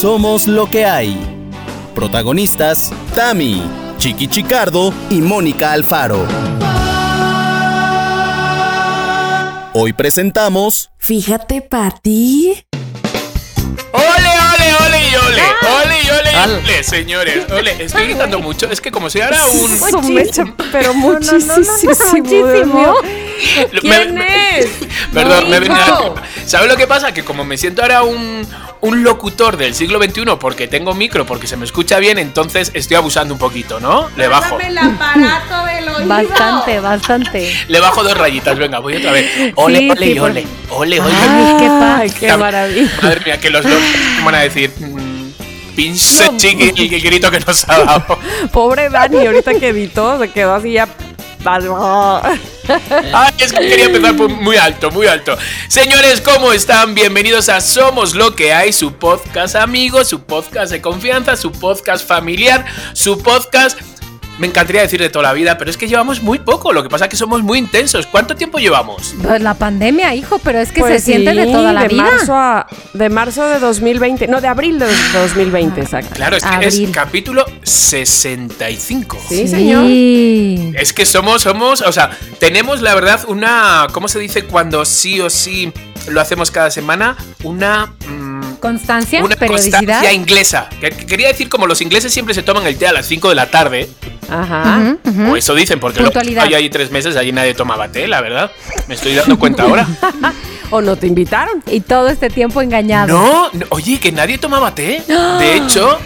Somos lo que hay. Protagonistas, Tami, Chiqui Chicardo y Mónica Alfaro. Hoy presentamos... Fíjate, Pati. ¡Ole, ole, ole ole! ¡Ole ole ole, señores! ¡Ole! Estoy gritando mucho. Es que como si ahora un... Pero muchísimo. Muchísimo. ¿Quién Me- es? Perdón, me venía... ¿Sabes lo que pasa? Que como me siento ahora un, un locutor del siglo XXI porque tengo micro, porque se me escucha bien, entonces estoy abusando un poquito, ¿no? Le bajo. el aparato del oído. Bastante, bastante. Le bajo dos rayitas. Venga, voy otra vez. Ole, Sí, ole sí, y por- ole. Ole, ole. Ay, qué paz. Ay, qué maravilla. Madre mía, que los dos van a decir... Pinche chiqui, el grito que nos ha dado. Pobre Dani, ahorita que editó, se quedó así ya. Ay, es que quería empezar muy alto, muy alto. Señores, ¿cómo están? Bienvenidos a Somos lo que hay, su podcast amigo, su podcast de confianza, su podcast familiar, su podcast... Me encantaría decir de toda la vida, pero es que llevamos muy poco. Lo que pasa es que somos muy intensos. ¿Cuánto tiempo llevamos? Pues la pandemia, hijo, pero es que Pues se siente de toda la de vida. Marzo a, de marzo de 2020. No, de abril de 2020, exacto. Claro, es que Abril. es capítulo 65. Sí, señor. Es que somos, somos, o sea, tenemos la verdad una, ¿cómo se dice cuando sí o sí lo hacemos cada semana? Una... mm, Constancia, una periodicidad. constancia inglesa. Que- que Quería decir, como los ingleses siempre se toman el té a las 5 de la tarde, Ajá. O eso dicen, porque lo, yo ahí tres meses, allí nadie tomaba té, la verdad. Me estoy dando cuenta ahora. ¿O no te invitaron? Y todo este tiempo engañado. No, no, oye, que nadie tomaba té. De hecho,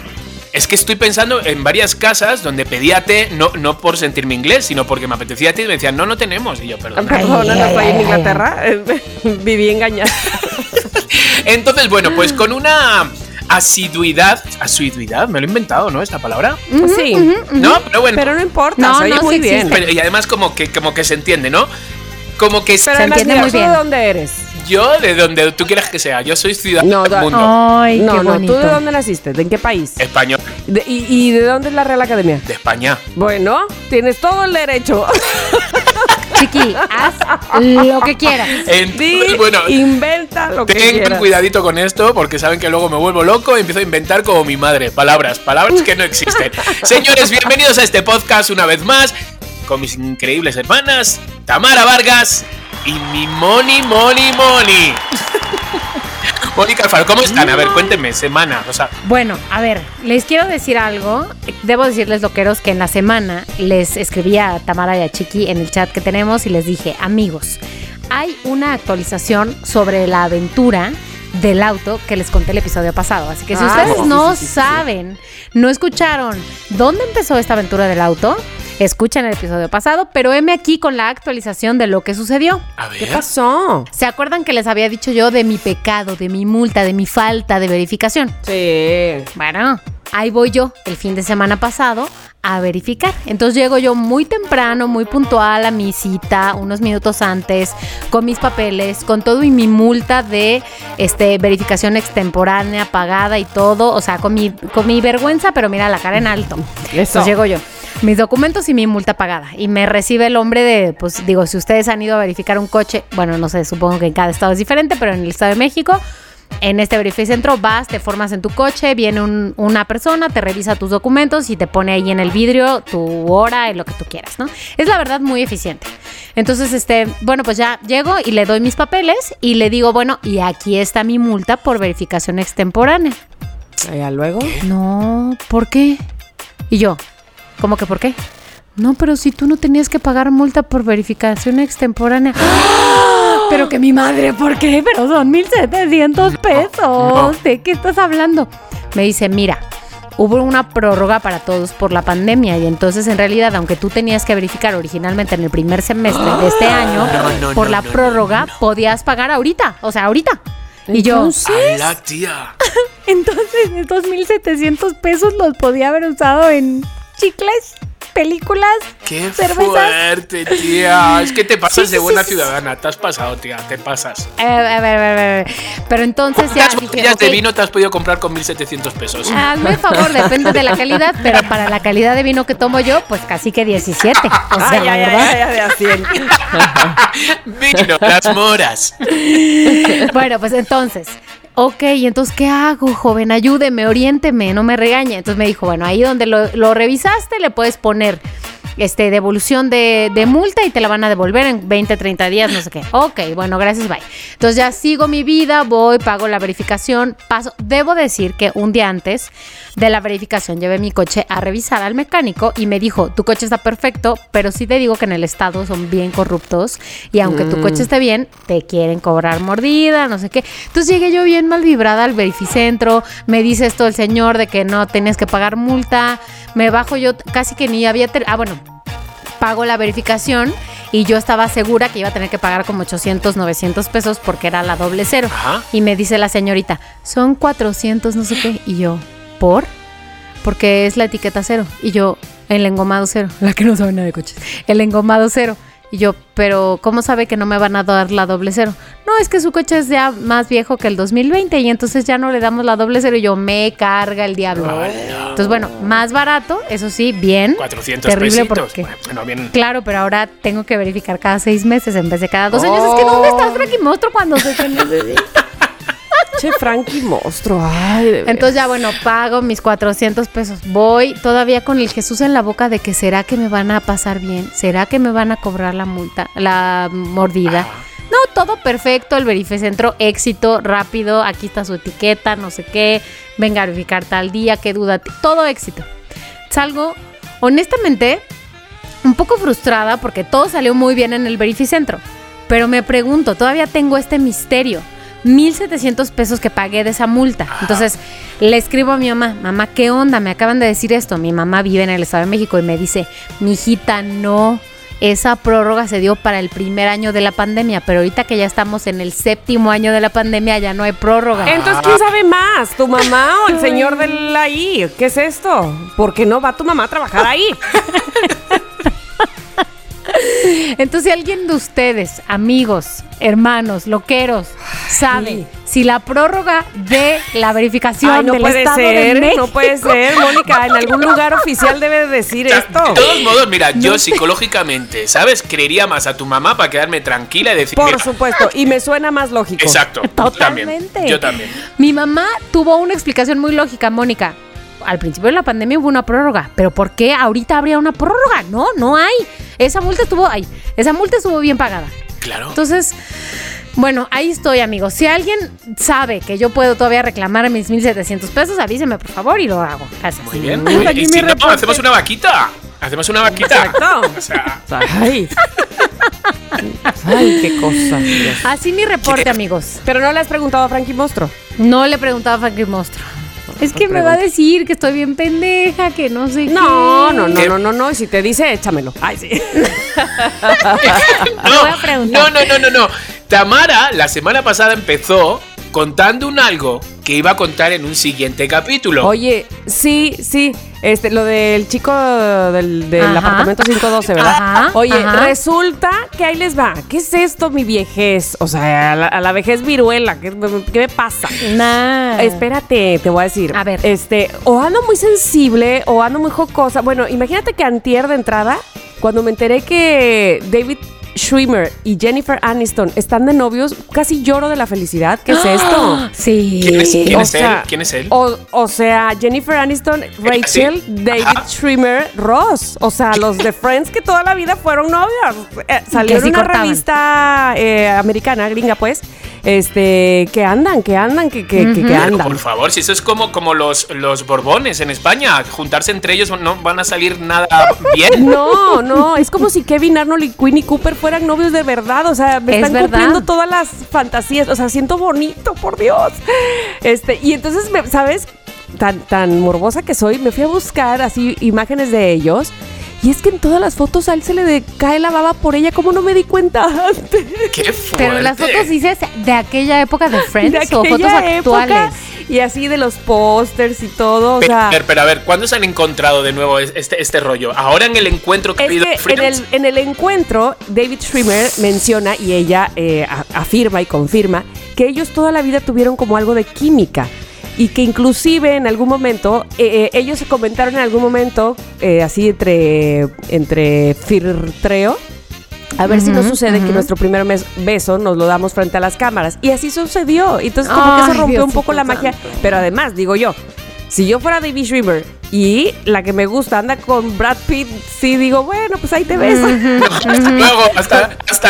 es que estoy pensando en varias casas donde pedía té, no, no por sentirme inglés, sino porque me apetecía té y me decían, no, no tenemos. Y yo, perdón. Ay, no fue ay, en. Inglaterra. Viví engañada. Entonces, bueno, pues con una asiduidad, asiduidad, me lo he inventado, ¿no? Esta palabra. Sí. No, pero bueno. Pero no importa, No, se oye no, muy sí bien. Pero- y además como que, como que se entiende, ¿no? Como que Pero Se además, entiende muy ¿tú bien. de dónde eres? Yo de donde tú quieras que sea, yo soy ciudadano No, del mundo. Ay, no, qué no. ¿tú de dónde naciste? ¿De en qué país? Español, De- y, y de dónde es la Real Academia? de España. Bueno, tienes todo el derecho. Chiqui, haz lo que quieras. Entonces, Di, bueno, inventa lo que tengan quieras. cuidadito con esto porque saben que luego me vuelvo loco y empiezo a inventar como mi madre. Palabras, palabras que no existen. Señores, bienvenidos a este podcast una vez más con mis increíbles hermanas Tamara Vargas y mi Moni, Moni, Moni. Mónica Alfaro, ¿cómo están? A ver, cuéntenme, semana. O sea, Bueno, a ver, les quiero decir algo. Debo decirles, loqueros, que en la semana les escribí a Tamara y a Chiqui en el chat que tenemos y les dije, amigos, hay una actualización sobre la aventura del auto que les conté el episodio pasado. Así que si Ah, ustedes no sí, sí, sí. saben, no escucharon dónde empezó esta aventura del auto, escuchen el episodio pasado, pero heme aquí con la actualización de lo que sucedió. a ver. ¿Qué pasó? ¿Se acuerdan que les había dicho yo de mi pecado, de mi multa, de mi falta de verificación? Sí. Bueno, ahí voy yo el fin de semana pasado a verificar. Entonces llego yo muy temprano, muy puntual a mi cita, unos minutos antes, con mis papeles, con todo y mi multa de este verificación extemporánea pagada y todo, o sea, con mi, con mi vergüenza, pero mira la cara en alto. Eso. Entonces llego yo. Mis documentos y mi multa pagada. Y me recibe el hombre de, pues digo, si ustedes han ido a verificar un coche, bueno, no sé, supongo que en cada estado es diferente, pero en el Estado de México, en este verificentro vas, te formas en tu coche, viene un- una persona, te revisa tus documentos y te pone ahí en el vidrio tu hora y lo que tú quieras, ¿no? Es la verdad muy eficiente. Entonces, este, bueno, pues ya llego y le doy mis papeles y le digo, bueno, y aquí está mi multa por verificación extemporánea. Ya luego. No, ¿por qué? Y yo, ¿cómo que por qué? No, pero si tú no tenías que pagar multa por verificación extemporánea. Pero que mi madre, ¿por qué? Pero son 1.700 pesos. no. ¿De qué estás hablando? Me dice, mira, hubo una prórroga para todos por la pandemia y entonces en realidad, aunque tú tenías que verificar originalmente en el primer semestre de este año, No, no, por no, la no, no, prórroga no. podías pagar ahorita, o sea, ahorita. Y yo, Entonces, ¡Hala, tía! entonces estos 1.700 pesos los podía haber usado en chicles, películas, ¡Qué cervezas. fuerte, tía! Es que te pasas Sí, de sí, buena sí, sí. ciudadana. Te has pasado, tía. Te pasas. Eh, a ver, a ver, a ver. Pero entonces ya ¿Cuántas botellas de ok, vino te has podido comprar con 1.700 pesos? Hazme favor, depende de la calidad, pero para la calidad de vino que tomo yo, pues casi que 17. O sea, ay, la ay, verdad. ay, de. Vino, las moras. Bueno, pues entonces, ok, ¿y entonces qué hago, joven? Ayúdeme, oriénteme, no me regañe. Entonces me dijo, bueno, ahí donde lo, lo revisaste le puedes poner este, devolución de, de multa y te la van a devolver en 20, 30 días, no sé qué. Ok, bueno, gracias, bye. Entonces ya sigo mi vida, voy, pago la verificación, paso. Debo decir que un día antes de la verificación llevé mi coche a revisar al mecánico y me dijo, tu coche está perfecto, pero sí te digo que en el estado son bien corruptos y aunque tu coche esté bien, te quieren cobrar mordida, no sé qué. Entonces llegué yo bien mal vibrada al verificentro, me dice esto el señor de que no tenías que pagar multa, me bajo yo casi que ni había... Ah, bueno, pago la verificación y yo estaba segura que iba a tener que pagar como 800, 900 pesos porque era la doble cero. Ajá. Y me dice la señorita, son 400, no sé qué. Y yo, ¿por? Porque es la etiqueta cero. Y yo, el engomado cero. La que no sabe nada de coches. El engomado cero. Y yo, pero ¿cómo sabe que no me van a dar la doble cero? No, es que su coche es ya más viejo que el 2020 y entonces ya no le damos la doble cero. Y yo, me carga el diablo. Entonces, bueno, más barato, eso sí, bien. 400 Terrible pesitos. porque... Bueno, bien. Claro, pero ahora tengo que verificar cada seis meses en vez de cada dos años. Es que ¿dónde está Frankie Monstruo cuando se necesita? Che, Frankie monstruo. Ay, de. Entonces ya bueno, pago mis 400 pesos. Voy todavía con el Jesús en la boca de que será que me van a pasar bien, será que me van a cobrar la multa, la mordida. No, todo perfecto, el verificentro, éxito, rápido, aquí está su etiqueta, no sé qué, venga a verificar tal día, qué duda, todo éxito. Salgo, honestamente, un poco frustrada porque todo salió muy bien en el verificentro. Pero me pregunto, todavía tengo este misterio. 1.700 pesos que pagué de esa multa. Entonces le escribo a mi mamá, mamá, ¿qué onda? Me acaban de decir esto. Mi mamá vive en el Estado de México y me dice, mi hijita, no. Esa prórroga se dio para el primer año de la pandemia, pero ahorita que ya estamos en el séptimo año de la pandemia ya no hay prórroga. Entonces, ¿quién sabe más? ¿Tu mamá o el señor del ahí? ¿Qué es esto? ¿Por qué no va tu mamá a trabajar ahí? Entonces, si alguien de ustedes, amigos, hermanos, loqueros, sabe si la prórroga de la verificación Ay, no del puede Estado de ser, México no puede ser, Mónica. En algún lugar oficial debe de decir esto. De todos modos, mira, yo psicológicamente, ¿sabes? Creería más a tu mamá para quedarme tranquila y decir. Por mira, supuesto, y me suena más lógico. Exacto. Yo también. Totalmente. Yo también. Mi mamá tuvo una explicación muy lógica, Mónica. Al principio de la pandemia hubo una prórroga, pero ¿por qué ahorita habría una prórroga? No, no hay. Esa multa estuvo ahí. Esa multa estuvo bien pagada. Claro. Entonces, bueno, ahí estoy, amigos. Si alguien sabe que yo puedo todavía reclamar mis 1.700 pesos, avíseme, por favor, y lo hago. Gracias. Muy bien. Uy, y si no, reporte. hacemos una vaquita. Hacemos una vaquita. Exacto. O sea, Ay. Ay, qué cosa. Dios. Así mi reporte, amigos. Pero no le has preguntado a Frankie Monstruo. No le preguntaba a Frankie Monstruo. Es que me va a decir que estoy bien pendeja, que no sé No, qué. no, no, ¿Qué? no, no, no. Y si te dice, échamelo. Ay, sí. Le voy a preguntar. No, no, no, no, no. Tamara la semana pasada empezó contando un algo que iba a contar en un siguiente capítulo. Oye, sí, sí. Este, lo del chico del, del Ajá. apartamento 512, ¿verdad? Ajá, Oye, ajá. resulta que ahí les va. ¿Qué es esto, mi viejez? O sea, a la, a la vejez viruela. ¿Qué, qué me pasa? Nah. Espérate, te voy a decir. A ver. Este, o ando muy sensible o ando muy jocosa. Bueno, imagínate que antier de entrada, cuando me enteré que David Schwimmer y Jennifer Aniston están de novios, casi lloro de la felicidad. ¿Qué es esto? Sí. ¿Quién es, quién O es sea, él? ¿Quién es él? O, o sea, Jennifer Aniston, Rachel, ¿sí? David Ajá. Schwimmer, Ross. O sea, los de Friends que toda la vida fueron novios. Eh, salió en sí una cortaban. revista eh, americana, gringa, pues. Este, que andan, que andan, que, que, que- que Pero, andan. por favor, si eso es como, como los, los Borbones en España, juntarse entre ellos no van a salir nada bien. No, no, es como si Kevin Arnold y Queenie Cooper fueran novios de verdad. O sea, me Es están verdad. cumpliendo todas las fantasías. O sea, siento bonito, por Dios. Este, y entonces, me- ¿sabes? Tan, tan morbosa que soy, me fui a buscar así imágenes de ellos. Y es que en todas las fotos a él se le de- cae la baba por ella. ¿Cómo no me di cuenta antes? Qué fuerte. Pero las fotos dices de aquella época de Friends De o fotos época, actuales. Y así de los pósters y todo. O Pero, sea, ver, pero a ver, ¿cuándo se han encontrado de nuevo este, este rollo? Ahora en el encuentro que ha Es habido que en el, en el encuentro, David Schwimmer menciona y ella eh, afirma y confirma que ellos toda la vida tuvieron como algo de química y que inclusive en algún momento, eh, eh, ellos se comentaron en algún momento, eh, así entre, entre firtreo, A ver si no sucede que nuestro primer mes- beso nos lo damos frente a las cámaras. Y así sucedió. Entonces como que eso rompió un poco la magia. santo. Pero además, digo yo, si yo fuera David Schwimmer y la que me gusta anda con Brad Pitt, sí digo, bueno, pues ahí te ves. Hasta luego, hasta, hasta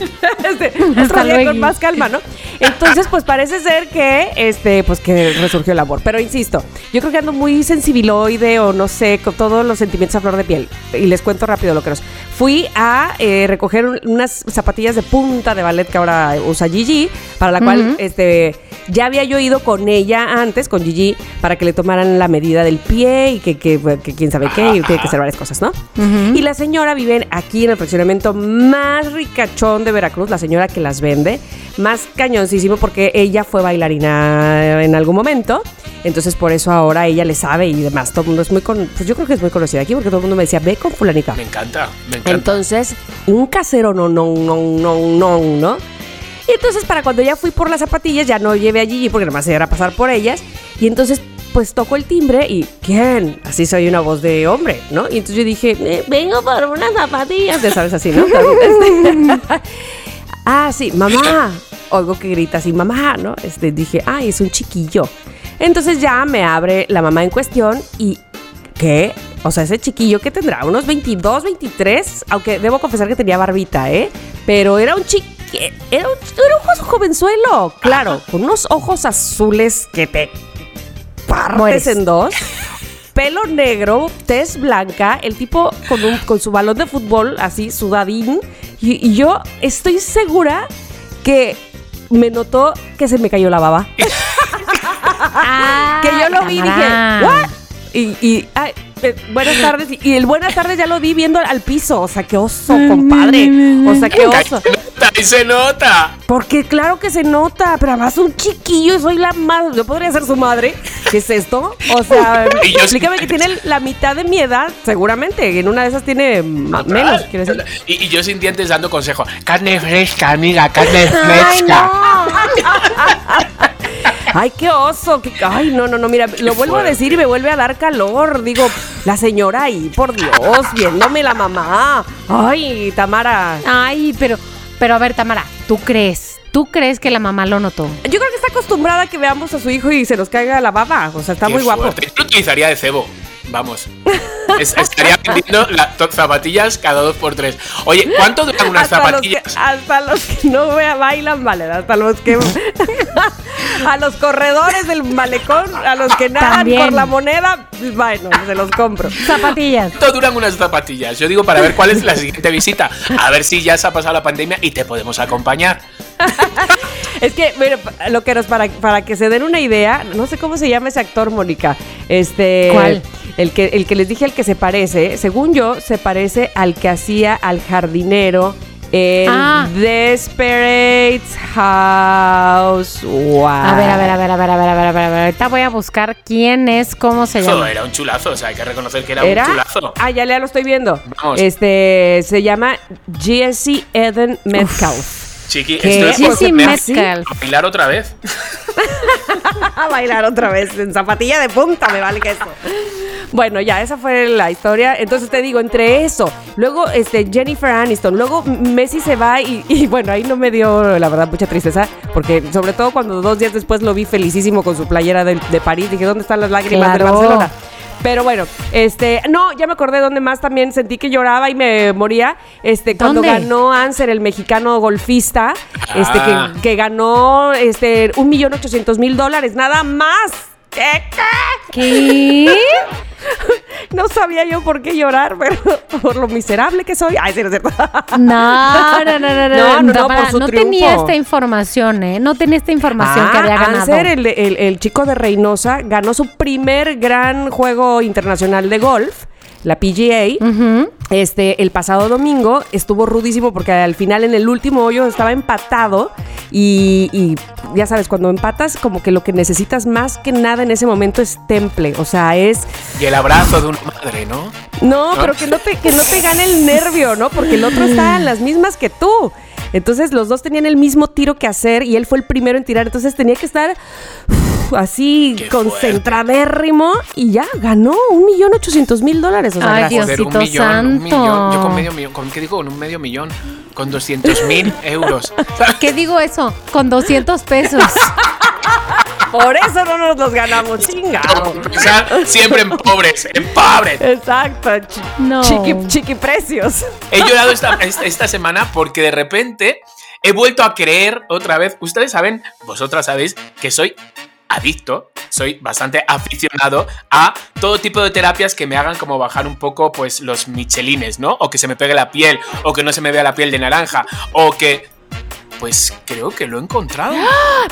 este, otro día con más calma, ¿no? Entonces, pues parece ser que, este, pues que resurgió el amor. Pero insisto, yo creo que ando muy sensibiloide o no sé, con todos los sentimientos a flor de piel. Y les cuento rápido lo que nos. Fui a eh, recoger un- unas zapatillas de punta de ballet que ahora usa Gigi, para la cual, este, ya había yo ido con ella antes, con Gigi, para que le tomaran la medida del pie y que, que, que quién sabe qué, y tiene que hacer varias cosas, ¿no? Y la señora vive aquí en el fraccionamiento más ricachón de Veracruz, la señora que las vende, más cañoncísimo porque ella fue bailarina en algún momento. Entonces por eso ahora ella le sabe y demás. Todo el mundo es muy con, pues yo creo que es muy conocida aquí porque todo el mundo me decía, ve con fulanita. Me encanta, me encanta. Entonces, un casero no, no, no, no, no, ¿no? Y entonces para cuando ya fui por las zapatillas, ya no llevé a Gigi porque nomás era pasar por ellas. Y entonces, pues toco el timbre y ¿quién? Así soy una voz de hombre, ¿no? Y entonces yo dije, "Eh, vengo por unas zapatillas. Ya sabes, así, ¿no? Este, ah, sí, mamá. Oigo que grita así, mamá, ¿no? Este, dije, ay, es un chiquillo. Entonces ya me abre la mamá en cuestión y ¿Qué? O sea, ese chiquillo que tendrá unos 22, 23, aunque debo confesar que tenía barbita, ¿eh? Pero era un chiqui... Era un, era un jo- jovenzuelo, claro, con unos ojos azules que te partes Mueres. en dos. Pelo negro, tez blanca, el tipo con, un- con su balón de fútbol así sudadín. Y, y yo estoy segura que me notó que se me cayó la baba. Ah, que yo lo vi y dije. ¿what? Y, y, ay, eh, buenas tardes. Y, y el buenas tardes ya lo vi viendo al piso. O sea, qué oso, compadre. O sea, qué oso. se nota, ahí se nota. Porque claro que se nota, pero además un chiquillo y soy la más. Yo podría ser su madre. ¿Qué es esto? O sea, Y explícame que tiene la mitad de mi edad, seguramente. En una de esas tiene ma- menos, quiero decir. Y, y yo sin dientes dando consejo. Carne fresca, amiga, carne Ay, fresca. no. Ay, qué oso. qué- Ay, no, no, no, mira, lo vuelvo a decir y me vuelve a dar calor. Digo, la señora ahí, por Dios, viéndome la mamá. Ay, Tamara. Ay, pero, pero a ver, Tamara, ¿tú crees? ¿Tú crees que la mamá lo notó? Yo creo que está acostumbrada a que veamos a su hijo y se nos caiga la baba. O sea, está Qué muy guapo. Yo lo utilizaría de cebo. Vamos. Es- estaría vendiendo las zapatillas cada dos por tres. Oye, ¿cuánto duran unas hasta los, que, zapatillas? hasta los que no vea, bailan, vale, hasta los que a los corredores del malecón, a los que nadan También. por la moneda, bueno, se los compro. Zapatillas. ¿Cuánto duran unas zapatillas? Yo digo para ver cuál es la siguiente visita. A ver si ya se ha pasado la pandemia y te podemos acompañar. Es que, mira, lo que nos, para, para que se den una idea, no sé cómo se llama ese actor, Mónica. Este. ¿Cuál? El que, el que les dije al que se parece, según yo, se parece al que hacía al jardinero en Ah. Desperate House. Wow. A ver, a ver, a ver, a ver, a ver, a ver, a ver, a ver. Ahorita voy a buscar quién es, cómo se Eso llama. era un chulazo, o sea, hay que reconocer que era, ¿Era? un chulazo. Ah, ya, ya lo estoy viendo. Vamos. Este se llama Jesse Eden Metcalf. Chiqui, ¿Qué? esto es Jesse me- Metcalf. bailar otra vez. a bailar otra vez en zapatilla de punta, me vale que eso. Bueno, ya, esa fue la historia. Entonces te digo, entre eso, luego este, Jennifer Aniston, luego Messi se va y, y, bueno, ahí no me dio, la verdad, mucha tristeza, porque sobre todo cuando dos días después lo vi felicísimo con su playera de, de París, dije, ¿dónde están las lágrimas de Claro. Barcelona? Pero bueno, este, no, ya me acordé dónde más también sentí que lloraba y me moría. Este, cuando ¿Dónde? ganó Anser, el mexicano golfista, este, Ah. que, que ganó este un millón ochocientos mil dólares, nada más. ¿Qué? No sabía yo por qué llorar, pero por lo miserable que soy. Ay, sí, no es cierto. No, no, no, no, no. No, no, no, Tamara, por su no triunfo. tenía esta información, ¿eh? No tenía esta información que había ganado. Ah, Anser, el, el- el chico de Reynosa, ganó su primer gran juego internacional de golf, la PGA. Este, el pasado domingo estuvo rudísimo porque al final en el último hoyo estaba empatado y, y ya sabes, cuando empatas como que lo que necesitas más que nada en ese momento es temple, o sea, es Y el abrazo de una madre, ¿no? no, pero que no te que no te gane el nervio, ¿no? Porque el otro está en las mismas que tú. Entonces los dos tenían el mismo tiro que hacer y él fue el primero en tirar, entonces tenía que estar uf, así concentradérrimo y ya ganó un millón ochocientos mil dólares. O sea, Ay, gracias. Dios. un Diosito millón, un millón. Yo con medio millón, ¿con qué digo? Con un medio millón, con 200 mil euros. ¿Qué digo eso? Con 200 pesos. Por eso no nos los ganamos, chingado. Siempre en pobres, en pobres. Exacto, No. chiqui, chiqui precios. He llorado esta, esta, esta semana porque de repente he vuelto a creer otra vez. Ustedes saben, vosotras sabéis que soy adicto, soy bastante aficionado a todo tipo de terapias que me hagan como bajar un poco pues los michelines, ¿no? O que se me pegue la piel, o que no se me vea la piel de naranja, o que... Pues creo que lo he encontrado.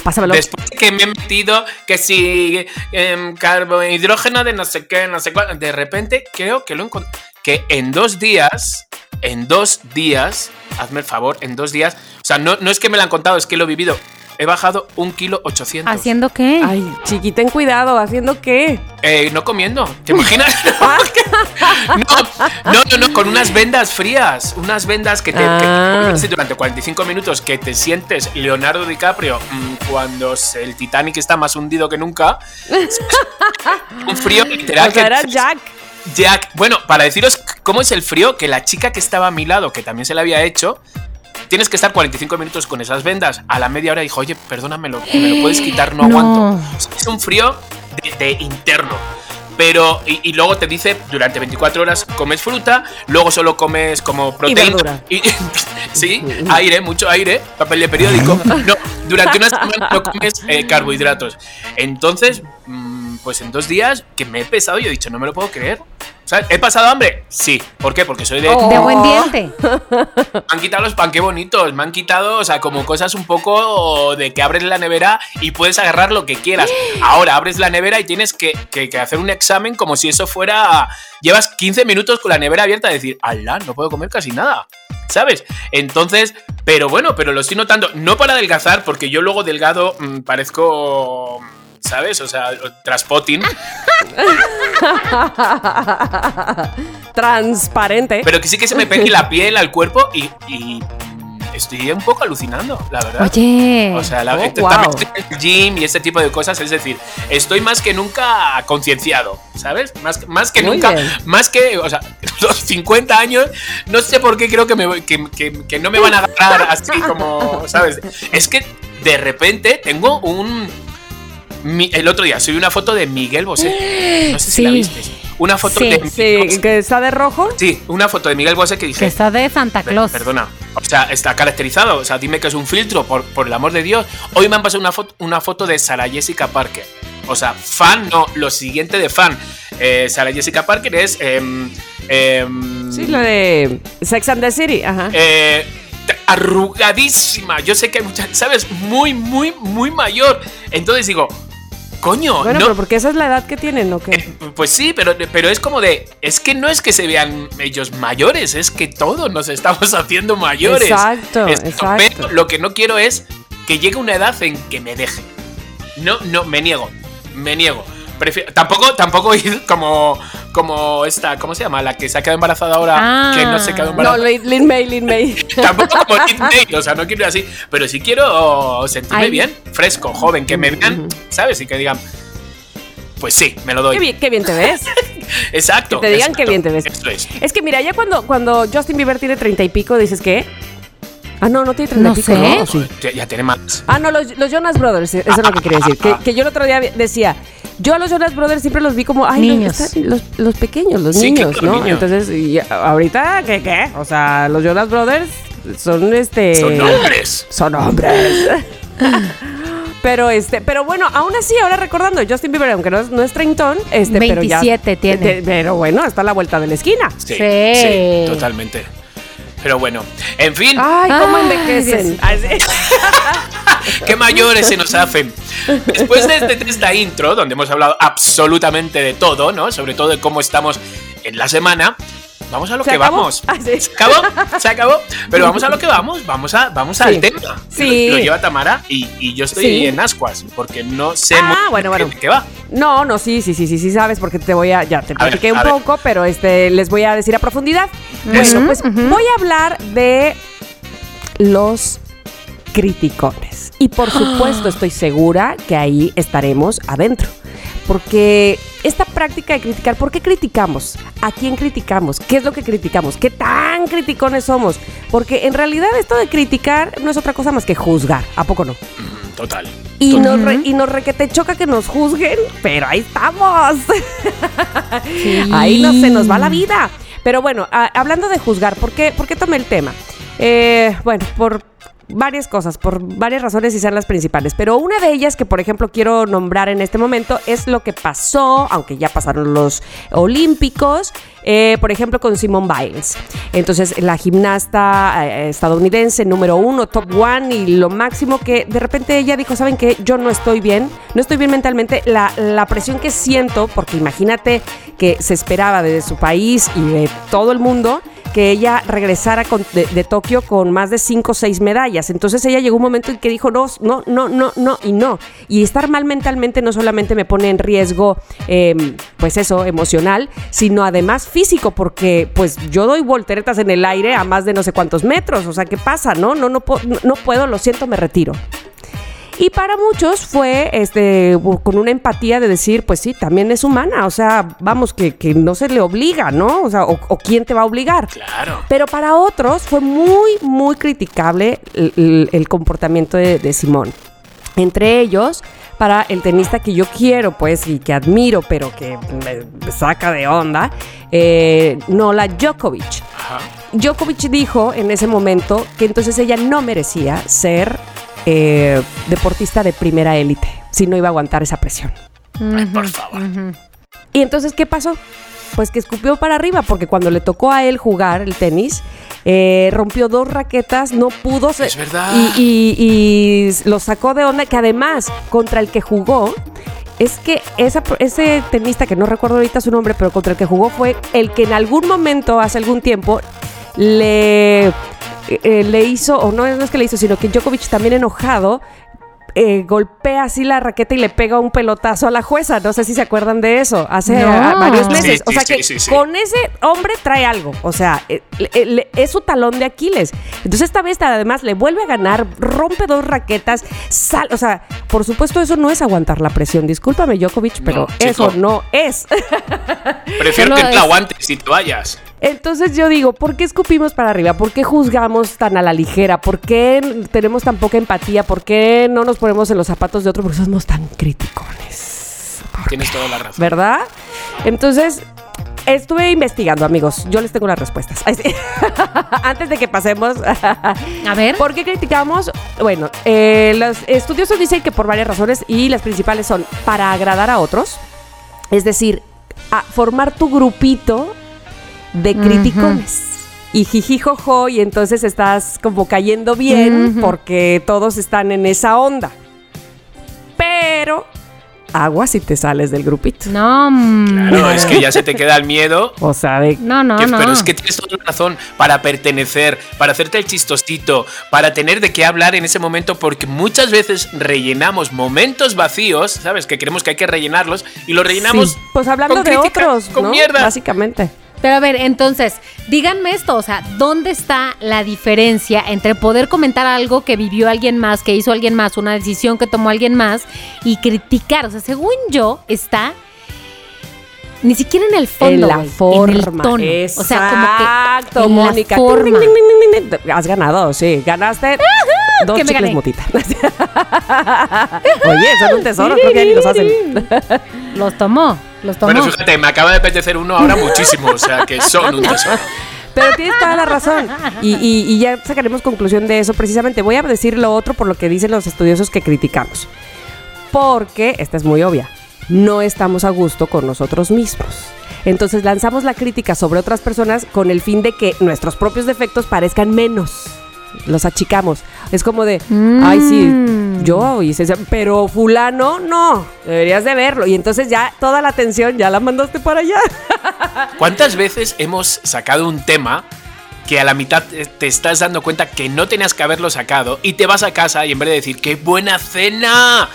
Pásamelo. Después de que me he metido que si em, carbohidrógeno de no sé qué, no sé cuál, de repente creo que lo encontré. Que en dos días, en dos días, hazme el favor, en dos días, o sea, no, no es que me lo han contado, es que lo he vivido. He bajado un kilo ochocientos. ¿Haciendo qué? Ay, chiqui, ten cuidado. ¿Haciendo qué? Eh, no comiendo, ¿te imaginas? no, no, no, no, con unas vendas frías, unas vendas que te, que te Ah. durante 45 minutos, que te sientes Leonardo DiCaprio mm, cuando el Titanic está más hundido que nunca. Un frío literal O sea, que era Jack. Jack, bueno, para deciros cómo es el frío, que la chica que estaba a mi lado, que también se le había hecho, tienes que estar 45 minutos con esas vendas. A la media hora dijo, oye, perdóname, ¿me lo puedes quitar? No, No. aguanto. O sea, es un frío de, de interno. Pero, y, y luego te dice, durante 24 horas comes fruta, luego solo comes como proteína. Y- sí, aire, mucho aire, papel de periódico. No, durante una semana no comes eh, carbohidratos. Entonces, mm, pues en dos días que me he pesado y he dicho, no me lo puedo creer. O sea, ¿he pasado hambre? Sí. ¿Por qué? Porque soy de... Oh. De buen diente. Me han quitado los pan, qué bonitos. Me han quitado, o sea, como cosas un poco de que abres la nevera y puedes agarrar lo que quieras. Ahora abres la nevera y tienes que, que- que hacer un examen como si eso fuera. Llevas 15 minutos con la nevera abierta y decir, ¡Alá! No puedo comer casi nada. ¿Sabes? Entonces, pero bueno, pero lo estoy notando. No para adelgazar, porque yo luego delgado mm, parezco. ¿Sabes? O sea, traspotting. Transparente. Pero que sí que se me pegue la piel al cuerpo y, y, estoy un poco alucinando, la verdad. Oye. O sea, la, Oh, este- wow. también estoy en el gym y este tipo de cosas, es decir, estoy más que nunca concienciado, ¿sabes? Más, más que Muy nunca, bien. más que, o sea, los 50 años, no sé por qué creo que, me, voy- que, que- que no me van a agarrar así como, ¿sabes? Es que de repente tengo un... mi- el otro día subí una foto de Miguel Bosé. No sé si la viste. Una foto Sí. de Miguel Sí, que está de rojo. Sí, una foto de Miguel Bosé que dije... que está de Santa Claus. Perdona. O sea, está caracterizado. O sea, dime que es un filtro, por, por el amor de Dios. Hoy me han pasado una foto, una foto de Sara Jessica Parker. O sea, fan, no, lo siguiente de fan. Eh, Sara Jessica Parker es. em, em, Sí, la de Sex and the City. Ajá. eh, arrugadísima. Yo sé que hay muchas. ¿Sabes? Muy, muy, muy mayor. Entonces digo, coño, bueno, no. pero porque esa es la edad que tienen, ¿o qué? Eh, Pues sí, pero, pero es como de. Es que no es que se vean ellos mayores, es que todos nos estamos haciendo mayores. Exacto, exacto. Pero lo que no quiero es que llegue una edad en que me deje. No, no, me niego. Me niego. Prefiero- tampoco, tampoco ir como, como esta, ¿cómo se llama? La que se ha quedado embarazada ahora, Ah. que no se quedó No, embarazada. Lin Lin May, Lin May. Tampoco como Kid Nate, o sea, no quiero ir así, pero sí quiero sentirme Ay. bien, fresco, joven, que me vean, ¿sabes? Y que digan, pues sí, me lo doy. Qué bien, qué bien te ves. Exacto. Que te digan exacto. qué bien te ves. Eso es. Es que mira, ya cuando, cuando Justin Bieber tiene treinta y pico, dices que. Ah, no, no tiene treinta No y pico, sé. ¿no? ¿O sí? Ya, ya tiene más. Ah, no, los, los Jonas Brothers, eso es lo que quería decir. Que, que yo el otro día decía, yo a los Jonas Brothers siempre los vi como, ay, los- Niños. Los, los pequeños, los Sí, niños, ¿no? Entonces, y ahorita, ¿qué, qué? O sea, los Jonas Brothers son este. Son hombres. Son hombres. Pero este, pero bueno, aún así, ahora recordando, Justin Bieber, aunque no es, no es treintón, este, pero ya. 27 tiene. Pero bueno, está a la vuelta de la esquina. Sí, Sí. sí, totalmente. Pero bueno, en fin, Ay, cómo envejecen. Qué mayores se nos hacen. Después de, este- de esta intro, donde hemos hablado absolutamente de todo, ¿no? Sobre todo de cómo estamos en la semana. Vamos a lo ¿Se que acabó? vamos. Ah, sí. Se acabó, se acabó. Pero vamos a lo que vamos. Vamos a, vamos al tema. Sí. Lo, lo lleva Tamara y, y yo estoy en ascuas porque no sé Ah, muy bueno, bueno. de qué va. No, no, sí, sí, sí, sí, sí, sabes, porque te voy a, ya te platiqué un ver. poco, pero este, les voy a decir a profundidad. Eso. Bueno, pues voy a hablar de los criticones. Y por supuesto estoy segura que ahí estaremos adentro. Porque esta práctica de criticar, ¿por qué criticamos? ¿A quién criticamos? ¿Qué es lo que criticamos? ¿Qué tan criticones somos? Porque en realidad esto de criticar no es otra cosa más que juzgar. ¿A poco no? Total. Y nos, re- y nos requete choca que nos juzguen, pero ahí estamos. Ahí no se nos va la vida. Pero bueno, a- hablando de juzgar, ¿por qué, por qué tomé el tema? Eh, bueno, por varias cosas, por varias razones y sean las principales. Pero una de ellas que, por ejemplo, quiero nombrar en este momento es lo que pasó, aunque ya pasaron los Olímpicos, eh, por ejemplo, con Simone Biles. Entonces, la gimnasta eh, estadounidense número uno, top one, y lo máximo que de repente ella dijo, ¿saben qué? Yo no estoy bien, no estoy bien mentalmente. La, la presión que siento, porque imagínate que se esperaba desde su país y de todo el mundo, que ella regresara de, Tokio con más de 5 o 6 medallas. Entonces ella llegó un momento en que dijo, no, no, no, no, no y no. Y estar mal mentalmente no solamente me pone en riesgo, eh, pues eso, emocional, sino además físico, porque pues yo doy volteretas en el aire a más de no sé cuántos metros. O sea, ¿qué pasa? No, no, no, no, no puedo, lo siento, me retiro. Y para muchos fue este con una empatía de decir, pues sí, también es humana, o sea, vamos, que, que no se le obliga, ¿no? O sea, o, o quién te va a obligar. Claro. Pero para otros fue muy, muy criticable el, el- el comportamiento de, de Simón. Entre ellos, para el tenista que yo quiero, pues, y que admiro, pero que me, me saca de onda, eh, Nola Djokovic. Ajá. Djokovic dijo en ese momento que entonces ella no merecía ser eh, deportista de primera élite, si no iba a aguantar esa presión. Ay, por favor. Y entonces, ¿qué pasó? Pues que escupió para arriba, porque cuando le tocó a él jugar el tenis, eh, rompió dos raquetas, no pudo. Es verdad. Y, y, y lo sacó de onda, que además, contra el que jugó, es que esa, ese tenista, que no recuerdo ahorita su nombre, pero contra el que jugó fue el que en algún momento, hace algún tiempo, le, eh, le hizo, o no, no es que le hizo, sino que Djokovic también enojado, eh, golpea así la raqueta y le pega un pelotazo a la jueza. No sé si se acuerdan de eso, hace No. varios meses. Sí, o sea sí, que sí, sí. con ese hombre trae algo. O sea, eh, le- es su talón de Aquiles. Entonces esta vez además le vuelve a ganar, rompe dos raquetas, sal, o sea, por supuesto eso no es aguantar la presión. Discúlpame, Djokovic, pero No, eso no es. Prefiero que te es- aguantes y te vayas. Entonces yo digo, ¿por qué escupimos para arriba? ¿Por qué juzgamos tan a la ligera? ¿Por qué tenemos tan poca empatía? ¿Por qué no nos ponemos en los zapatos de otro? Porque somos tan criticones. Tienes toda la razón. ¿Verdad? Entonces, estuve investigando, amigos. Yo les tengo las respuestas. Antes de que pasemos. A ver. ¿Por qué criticamos? Bueno, eh, los estudiosos dicen que por varias razones y las principales son para agradar a otros, es decir, a formar tu grupito de criticones. Y jijijojo, y entonces estás como cayendo bien porque todos están en esa onda. Pero agua si te sales del grupito. No, Claro, es que ya se te queda el miedo. O sea, de no, no, Que- no. Pero es que tienes toda la razón para pertenecer, para hacerte el chistosito, para tener de qué hablar en ese momento, porque muchas veces rellenamos momentos vacíos, ¿sabes? Que creemos que hay que rellenarlos y los rellenamos. Sí, Pues hablando con de crítica, otros, con ¿no? mierda. Básicamente. Pero a ver, entonces, díganme esto, o sea, ¿dónde está la diferencia entre poder comentar algo que vivió alguien más, que hizo alguien más, una decisión que tomó alguien más y criticar? O sea, según yo, está ni siquiera en el fondo, en la forma. en el tono. Exacto, o sea, como que en Mónica. la forma. Has ganado, sí. Ganaste dos que me chicles gané. motita. Oye, son un tesoro, creo que los hacen. Los tomó, los tomó. Bueno, fíjate, me acaba de apetecer uno ahora muchísimo, o sea que son un tesoro. Pero tienes toda la razón. Y, y- y ya sacaremos conclusión de eso. Precisamente voy a decir lo otro por lo que dicen los estudiosos que criticamos. Porque, esta es muy obvia, no estamos a gusto con nosotros mismos. Entonces lanzamos la crítica sobre otras personas con el fin de que nuestros propios defectos parezcan menos. Los achicamos. Es como de, ay, sí, Mm. yo hice eso, pero fulano, no, deberías de verlo. Y entonces ya toda la atención ya la mandaste para allá. ¿Cuántas veces hemos sacado un tema que a la mitad te- te estás dando cuenta que no tenías que haberlo sacado y te vas a casa y en vez de decir ¡qué buena cena!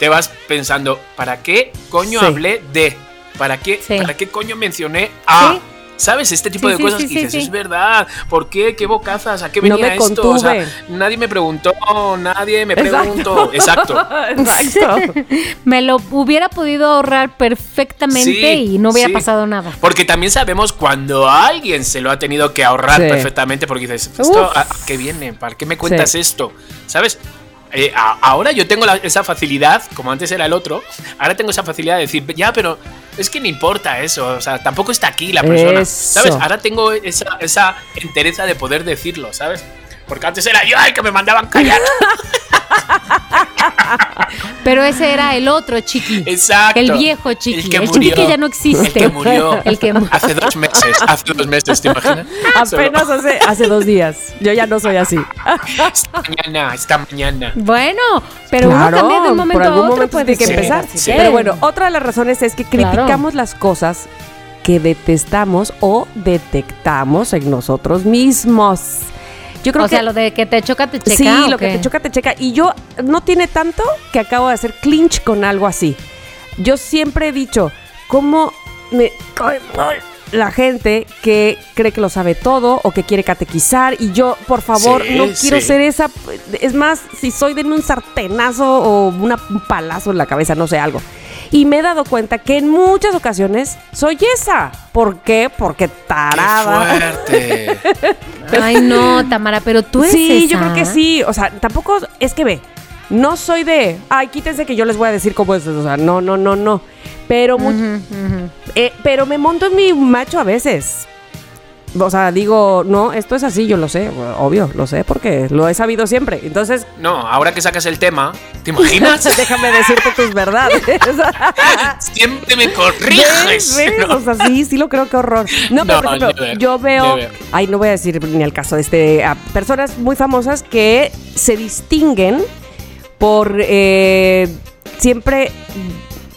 Te vas pensando, ¿para qué coño Sí. hablé de? ¿Para qué, Sí. ¿Para qué coño mencioné a? ¿Sabes? Este tipo Sí, de sí, cosas sí, que sí, dices, sí. es verdad. ¿Por qué? ¿Qué bocazas? ¿A qué No venía me esto? O sea, nadie me preguntó, nadie me Exacto. preguntó. Exacto. Exacto. Me lo hubiera podido ahorrar perfectamente Sí, y no hubiera sí. pasado nada. Porque también sabemos cuando alguien se lo ha tenido que ahorrar Sí. perfectamente porque dices, ¿esto Uf. a, qué viene? ¿Para qué me cuentas Sí. esto? ¿Sabes? Eh, a- ahora yo tengo la- esa facilidad, como antes era el otro, ahora tengo esa facilidad de decir, ya, pero es que no importa eso, o sea, tampoco está aquí la persona, Eso. ¿sabes? Ahora tengo esa, esa entereza de poder decirlo, ¿sabes? Porque antes era yo el que me mandaban callar. Pero ese era el otro chiqui. Exacto. El viejo chiqui. El que El, murió. chiqui que ya no existe. El que murió. El que Hace dos meses, hace dos meses, ¿te imaginas? Apenas hace, hace dos días. Yo ya no soy así. Esta mañana, esta mañana. Bueno, pero Claro, uno también de un momento por algún a otro momento puede tiene que ser, empezar. que- Pero bueno, otra de las razones es que Claro. criticamos las cosas que detestamos o detectamos en nosotros mismos. Yo creo o que sea, lo de que te choca, te checa. sí, ¿o lo que te choca te checa y yo no tiene tanto que acabo de hacer clinch con algo así. Yo siempre he dicho, ¿cómo me cae mal la gente que cree que lo sabe todo o que quiere catequizar y yo, por favor, Sí, no quiero sí. ser esa. Es más, si soy de un sartenazo o una- un palazo en la cabeza, no sé, algo. Y me he dado cuenta que en muchas ocasiones soy esa. ¿Por qué? Porque tarada. ¡Qué fuerte! Ay, no, Tamara, pero tú eres Sí, yo creo que sí. O sea, tampoco es que ve. No soy de, ay, quítense que yo les voy a decir cómo es. O sea, no, no, no, no. Pero, ujú. eh, pero me monto en mi macho a veces. O sea, digo, no, esto es así, yo lo sé, obvio, lo sé porque lo he sabido siempre. Entonces, No, ahora que sacas el tema, ¿te imaginas? déjame decirte tus verdades. Siempre me corriges. ¿Ves? ¿no? O sea, sí, sí lo creo que horror. No, pero No, por ejemplo, never, yo veo, never. ay, no voy a decir ni el caso de este, a personas muy famosas que se distinguen por eh, siempre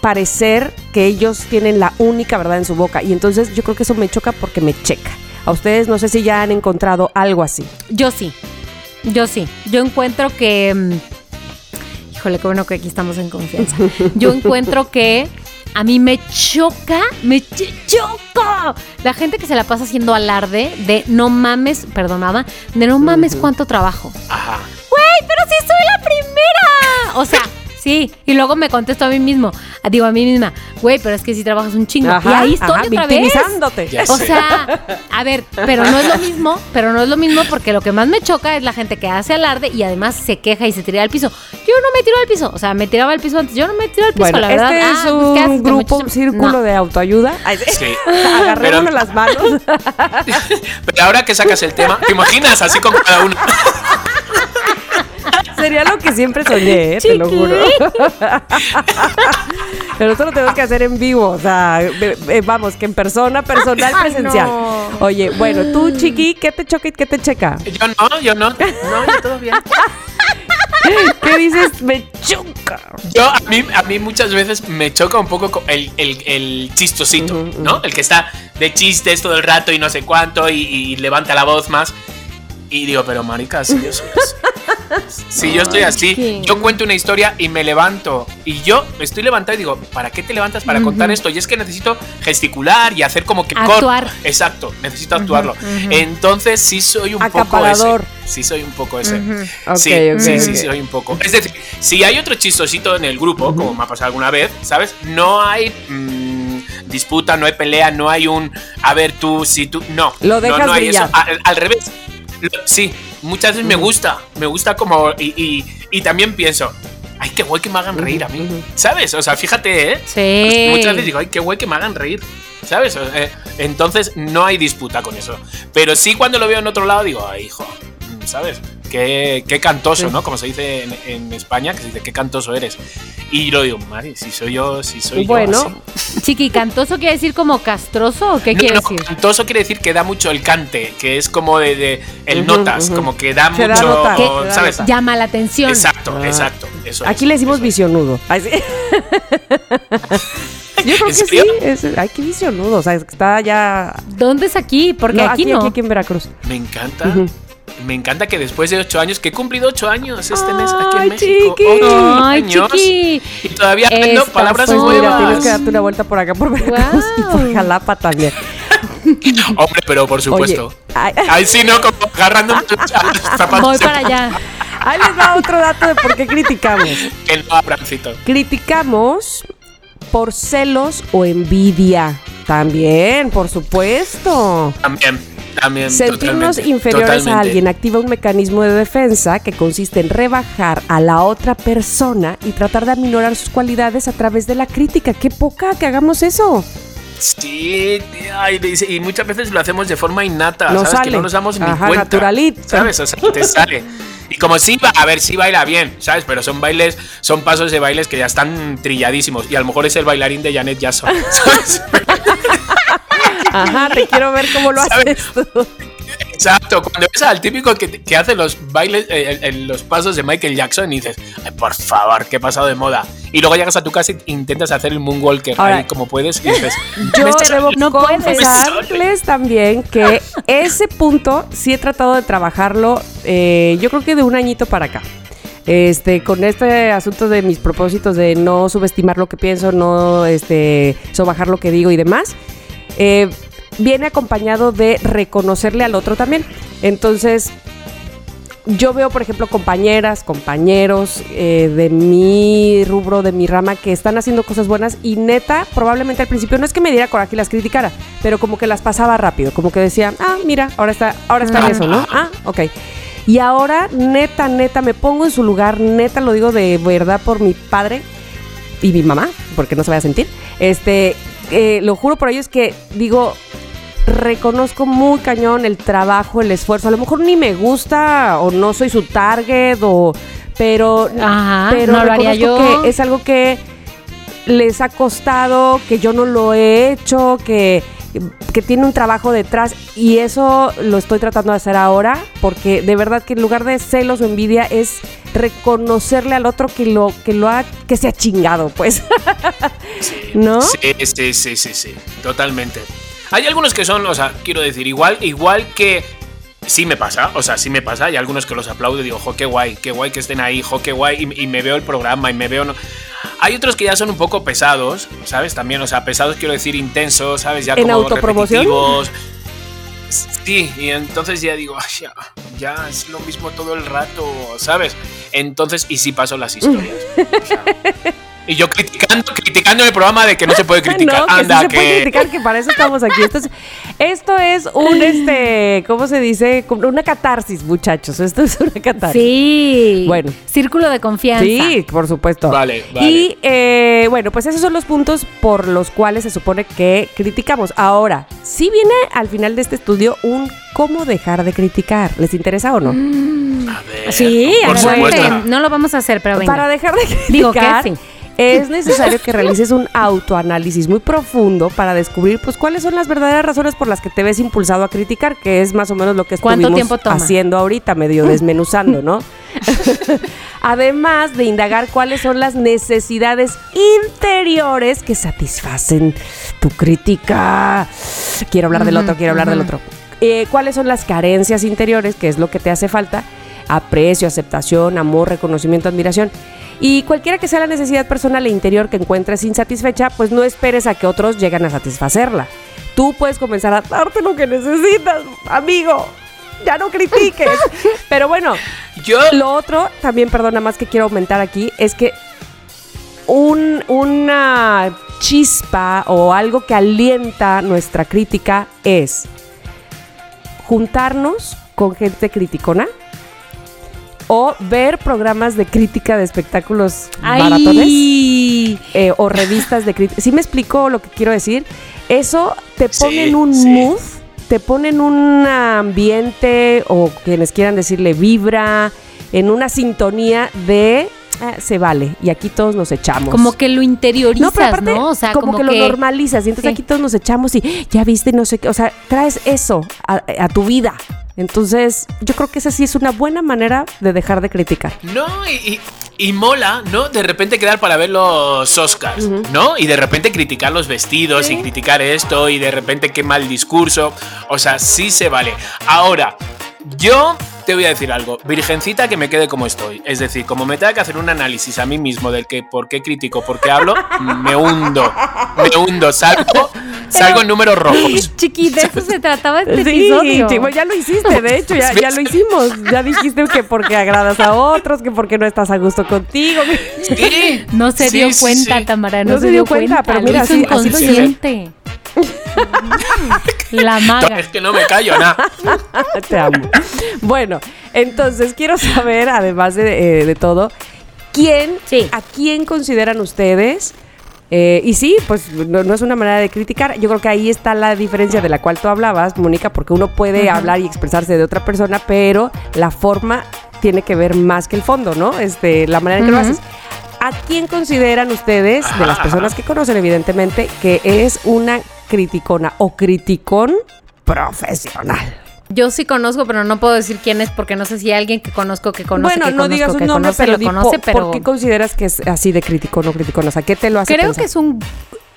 parecer que ellos tienen la única verdad en su boca. Y entonces yo creo que eso me choca porque me checa. A ustedes no sé si ya han encontrado algo así. Yo sí. Yo sí. Yo encuentro que. mm, Híjole, qué bueno que aquí estamos en confianza. Yo encuentro que a mí me choca, me ch- choca. La gente que se la pasa haciendo alarde de no mames, perdón, mamá, de no mames cuánto trabajo. Ajá. ¡Güey, pero si soy la primera! O sea, sí. Y luego me contesto a mí mismo. Digo a mí misma, güey, pero es que si trabajas un chingo. y ahí estoy ajá, otra vez. victimizándote. Ya O sea, a ver, pero no es lo mismo, pero no es lo mismo porque lo que más me choca es la gente que hace alarde y además se queja y se tira al piso. Yo no me tiro al piso, o sea, me tiraba al piso antes, yo no me tiro al piso, Bueno, la verdad. este Ah, es pues, ¿qué un grupo, un círculo No. de autoayuda. Ay, Sí. Agarrémonos Pero- las manos. Pero ahora que sacas el tema, ¿te imaginas? Así con cada uno. Sería lo que siempre soñé, ¿eh? te lo juro. Pero esto lo tenemos que hacer en vivo, o sea, eh, vamos, que en persona, personal, Ay, presencial. no. Oye, bueno, tú, chiqui, ¿qué te choca y qué te checa? Yo no, yo no. No, yo todo bien. ¿Qué dices? Me choca. Yo, a mí, a mí muchas veces me choca un poco co- el, el, el chistosito. ¿no? El que está de chistes todo el rato y no sé cuánto y, y levanta la voz más. Y digo, pero marica, si yo soy así. Si yo estoy así, ¿qué? yo cuento una historia y me levanto. Y yo estoy levantado y digo, ¿para qué te levantas para contar esto? Y es que necesito gesticular y hacer como que cor- Actuar. Exacto, necesito actuarlo. Entonces sí soy un Acaparador. poco ese. Sí soy un poco ese. Ok, sí, ok, sí, sí, ok. soy un poco. Es decir, si hay otro chistosito en el grupo, como me ha pasado alguna vez, ¿sabes? No hay mm, disputa, no hay pelea, no hay un a ver tú, si tú. No. Lo no, dejas no hay brillar. eso. Al, al revés. Sí, muchas veces me gusta. Me gusta como. Y, y, y también pienso. Ay, qué guay que me hagan reír a mí. ¿Sabes? O sea, fíjate, ¿eh? Sí. Muchas veces digo, ay, qué guay que me hagan reír. ¿Sabes? Eh, entonces no hay disputa con eso. Pero sí cuando lo veo en otro lado digo, ay, hijo, ¿sabes? Qué, qué cantoso, ¿no? Como se dice en, en España, que se dice, qué cantoso eres. Y lo digo, madre, si soy yo, si soy Bueno, yo así. Chiqui, ¿cantoso quiere decir como castroso o qué No, quiere no, decir? cantoso quiere decir que da mucho el cante, que es como de, de el Ujú, notas, ujú. como que da da mucho, nota, que da ¿sabes? Llama la atención. Exacto, Ah. exacto. Eso Aquí es, le decimos visionudo. Ay, sí. Yo creo ¿En que serio? sí. Es, ay, qué visionudo. O sea, está ya. ¿Dónde es aquí? Porque No, aquí, no. Aquí, aquí en Veracruz. Me encanta. Ujú. Me encanta que después de ocho años, que he cumplido ocho años este mes aquí en México. chiqui. ocho Ay, años, chiqui. Y todavía aprendo Estas palabras son- Pues mira, nuevas. tienes que darte una vuelta por acá por Veracruz y por. Jalapa también. Hombre, pero por supuesto. Oye, ay- Ahí sí, ¿no? Como agarrando zapatos. Voy para allá. Ahí les va otro dato de por qué criticamos. Que no, Abrancito. Criticamos por celos o envidia. También, por supuesto. También, también. Sentirnos totalmente, inferiores a totalmente. alguien activa un mecanismo de defensa que consiste en rebajar a la otra persona y tratar de aminorar sus cualidades a través de la crítica. Qué poca que hagamos eso. Sí, y, muchas veces lo hacemos de forma innata, No ¿sabes? sale. Que no nos damos ni Ajá, cuenta. naturalito. ¿Sabes? O sea, te sale. Y como sí, va, a ver, sí baila bien, ¿sabes? Pero son bailes, son pasos de bailes que ya están trilladísimos. Y a lo mejor es el bailarín de Janet Jackson, ¿sabes? Ajá, te quiero ver cómo lo haces tú. Exacto, cuando ves al típico que, que hace los bailes, eh, el- los pasos de Michael Jackson y dices, ay, por favor, qué pasado de moda. Y luego llegas a tu casa e intentas hacer el moonwalker Ahora- ahí como puedes y dices, Yo debo no confesarles también que ese punto sí he tratado de trabajarlo, eh, yo creo que de un añito para acá. Este, con este asunto de mis propósitos de no subestimar lo que pienso, no este, sobajar lo que digo y demás, eh, viene acompañado de reconocerle al otro también. Entonces, yo veo, por ejemplo, compañeras, compañeros eh, de mi rubro, de mi rama, que están haciendo cosas buenas y neta, probablemente al principio no es que me diera coraje y las criticara, pero como que las pasaba rápido, como que decía, ah, mira, ahora está, ahora está en eso, ¿no? Ah, ok. Y ahora, neta, neta, me pongo en su lugar, neta, lo digo de verdad por mi padre y mi mamá, porque no se vaya a sentir. Este, eh, lo juro por ellos que digo, reconozco muy cañón el trabajo, el esfuerzo. A lo mejor ni me gusta o no soy su target o pero Ajá, pero no lo haría reconozco yo. que es algo que les ha costado, que yo no lo he hecho, que que tiene un trabajo detrás y eso lo estoy tratando de hacer ahora porque de verdad que en lugar de celos o envidia es reconocerle al otro que lo que lo ha que se ha chingado, pues. ¿No? Sí, sí, sí, sí, sí, totalmente. Hay algunos que son, o sea, quiero decir, igual, igual que sí me pasa, o sea, sí me pasa, hay algunos que los aplaudo y digo, jo, qué guay, qué guay que estén ahí, jo, qué guay, y, y me veo el programa y me veo... No. Hay otros que ya son un poco pesados, ¿sabes? También, o sea, pesados quiero decir intensos, ¿sabes? Ya ¿En como autopromoción? repetitivos. Sí, y entonces ya digo, "Ay, ya, ya es lo mismo todo el rato, ¿sabes? Entonces, y sí paso las historias. o sea, y yo criticando, criticando el programa de que no se puede criticar. No, que Anda, sí se que. puede criticar, que para eso estamos aquí. Esto es, esto es un, este, ¿cómo se dice? Una catarsis, muchachos. Esto es una catarsis. Sí. Bueno. Círculo de confianza. Sí, por supuesto. Vale, vale. Y eh, bueno, pues esos son los puntos por los cuales se supone que criticamos. Ahora, sí viene al final de este estudio un cómo dejar de criticar. ¿Les interesa o no? A ver, Sí, por supuesto. No lo vamos a hacer, pero venga. Para dejar de Digo que criticar, sí. Es necesario que realices un autoanálisis muy profundo para descubrir pues cuáles son las verdaderas razones por las que te ves impulsado a criticar, que es más o menos lo que ¿Cuánto estuvimos tiempo haciendo ahorita, medio desmenuzando, ¿no? Además de indagar cuáles son las necesidades interiores que satisfacen tu crítica. Quiero hablar del otro, quiero hablar del otro. Eh, ¿Cuáles son las carencias interiores, que es lo que te hace falta? Aprecio, aceptación, amor, reconocimiento, admiración. Y cualquiera que sea la necesidad personal e interior que encuentres insatisfecha, pues no esperes a que otros lleguen a satisfacerla. Tú puedes comenzar a darte lo que necesitas, amigo. Ya no critiques. Pero bueno, Yo. lo otro, también, perdona más que quiero aumentar aquí, es que un- una chispa o algo que alienta nuestra crítica es juntarnos con gente criticona o ver programas de crítica de espectáculos maratones Ay. eh, o revistas de crítica. ¿Sí me explico lo que quiero decir? Eso te pone Sí, en un sí. mood, te pone en un ambiente o quienes quieran decirle vibra, en una sintonía de "Ah, se vale y aquí todos nos echamos. Como que lo interiorizas, ¿no? No, pero aparte, O sea, como, que, lo normalizas y entonces Sí. aquí todos nos echamos y ya viste, no sé qué, o sea, traes eso a, a tu vida. Entonces, yo creo que esa sí es una buena manera de dejar de criticar. No, y, y- y mola, ¿no? De repente quedar para ver los Oscars, ¿no? Y de repente criticar los vestidos y criticar esto y de repente qué mal discurso. O sea, sí se vale. Ahora, yo te voy a decir algo. Virgencita que me quede como estoy. Es decir, como me tenga que hacer un análisis a mí mismo del que por qué critico, por qué hablo, me hundo. Me hundo, salgo Salgo en números rojos. Chiqui, de eso se trataba este Sí, episodio. chico, ya lo hiciste, de hecho, ya, ya lo hicimos. Ya dijiste que porque agradas a otros, que porque no estás a gusto contigo. Sí. No se Sí, dio cuenta, sí. Tamara, no, No se, dio cuenta, pero mira, así- así lo. La maga. Es que no me callo, nada. Te amo. Bueno, entonces quiero saber, además de, eh, de todo, ¿quién, Sí. a quién consideran ustedes? eh, y sí, pues no, no es una manera de criticar. Yo creo que ahí está la diferencia de la cual tú hablabas, Mónica, porque uno puede hablar y expresarse de otra persona, pero la forma tiene que ver más que el fondo, ¿no? Este, la manera en que lo haces. ¿A quién consideran ustedes, de las personas que conocen evidentemente, que es una criticona o criticón profesional? Yo sí conozco, pero no puedo decir quién es porque no sé si hay alguien que conozco que conoce bueno, que no conozco, digas un que nombre, conoce, pero lo conoce, pero ¿por qué consideras que es así de criticón o criticón? O sea, ¿qué te lo hace creo pensar? que es un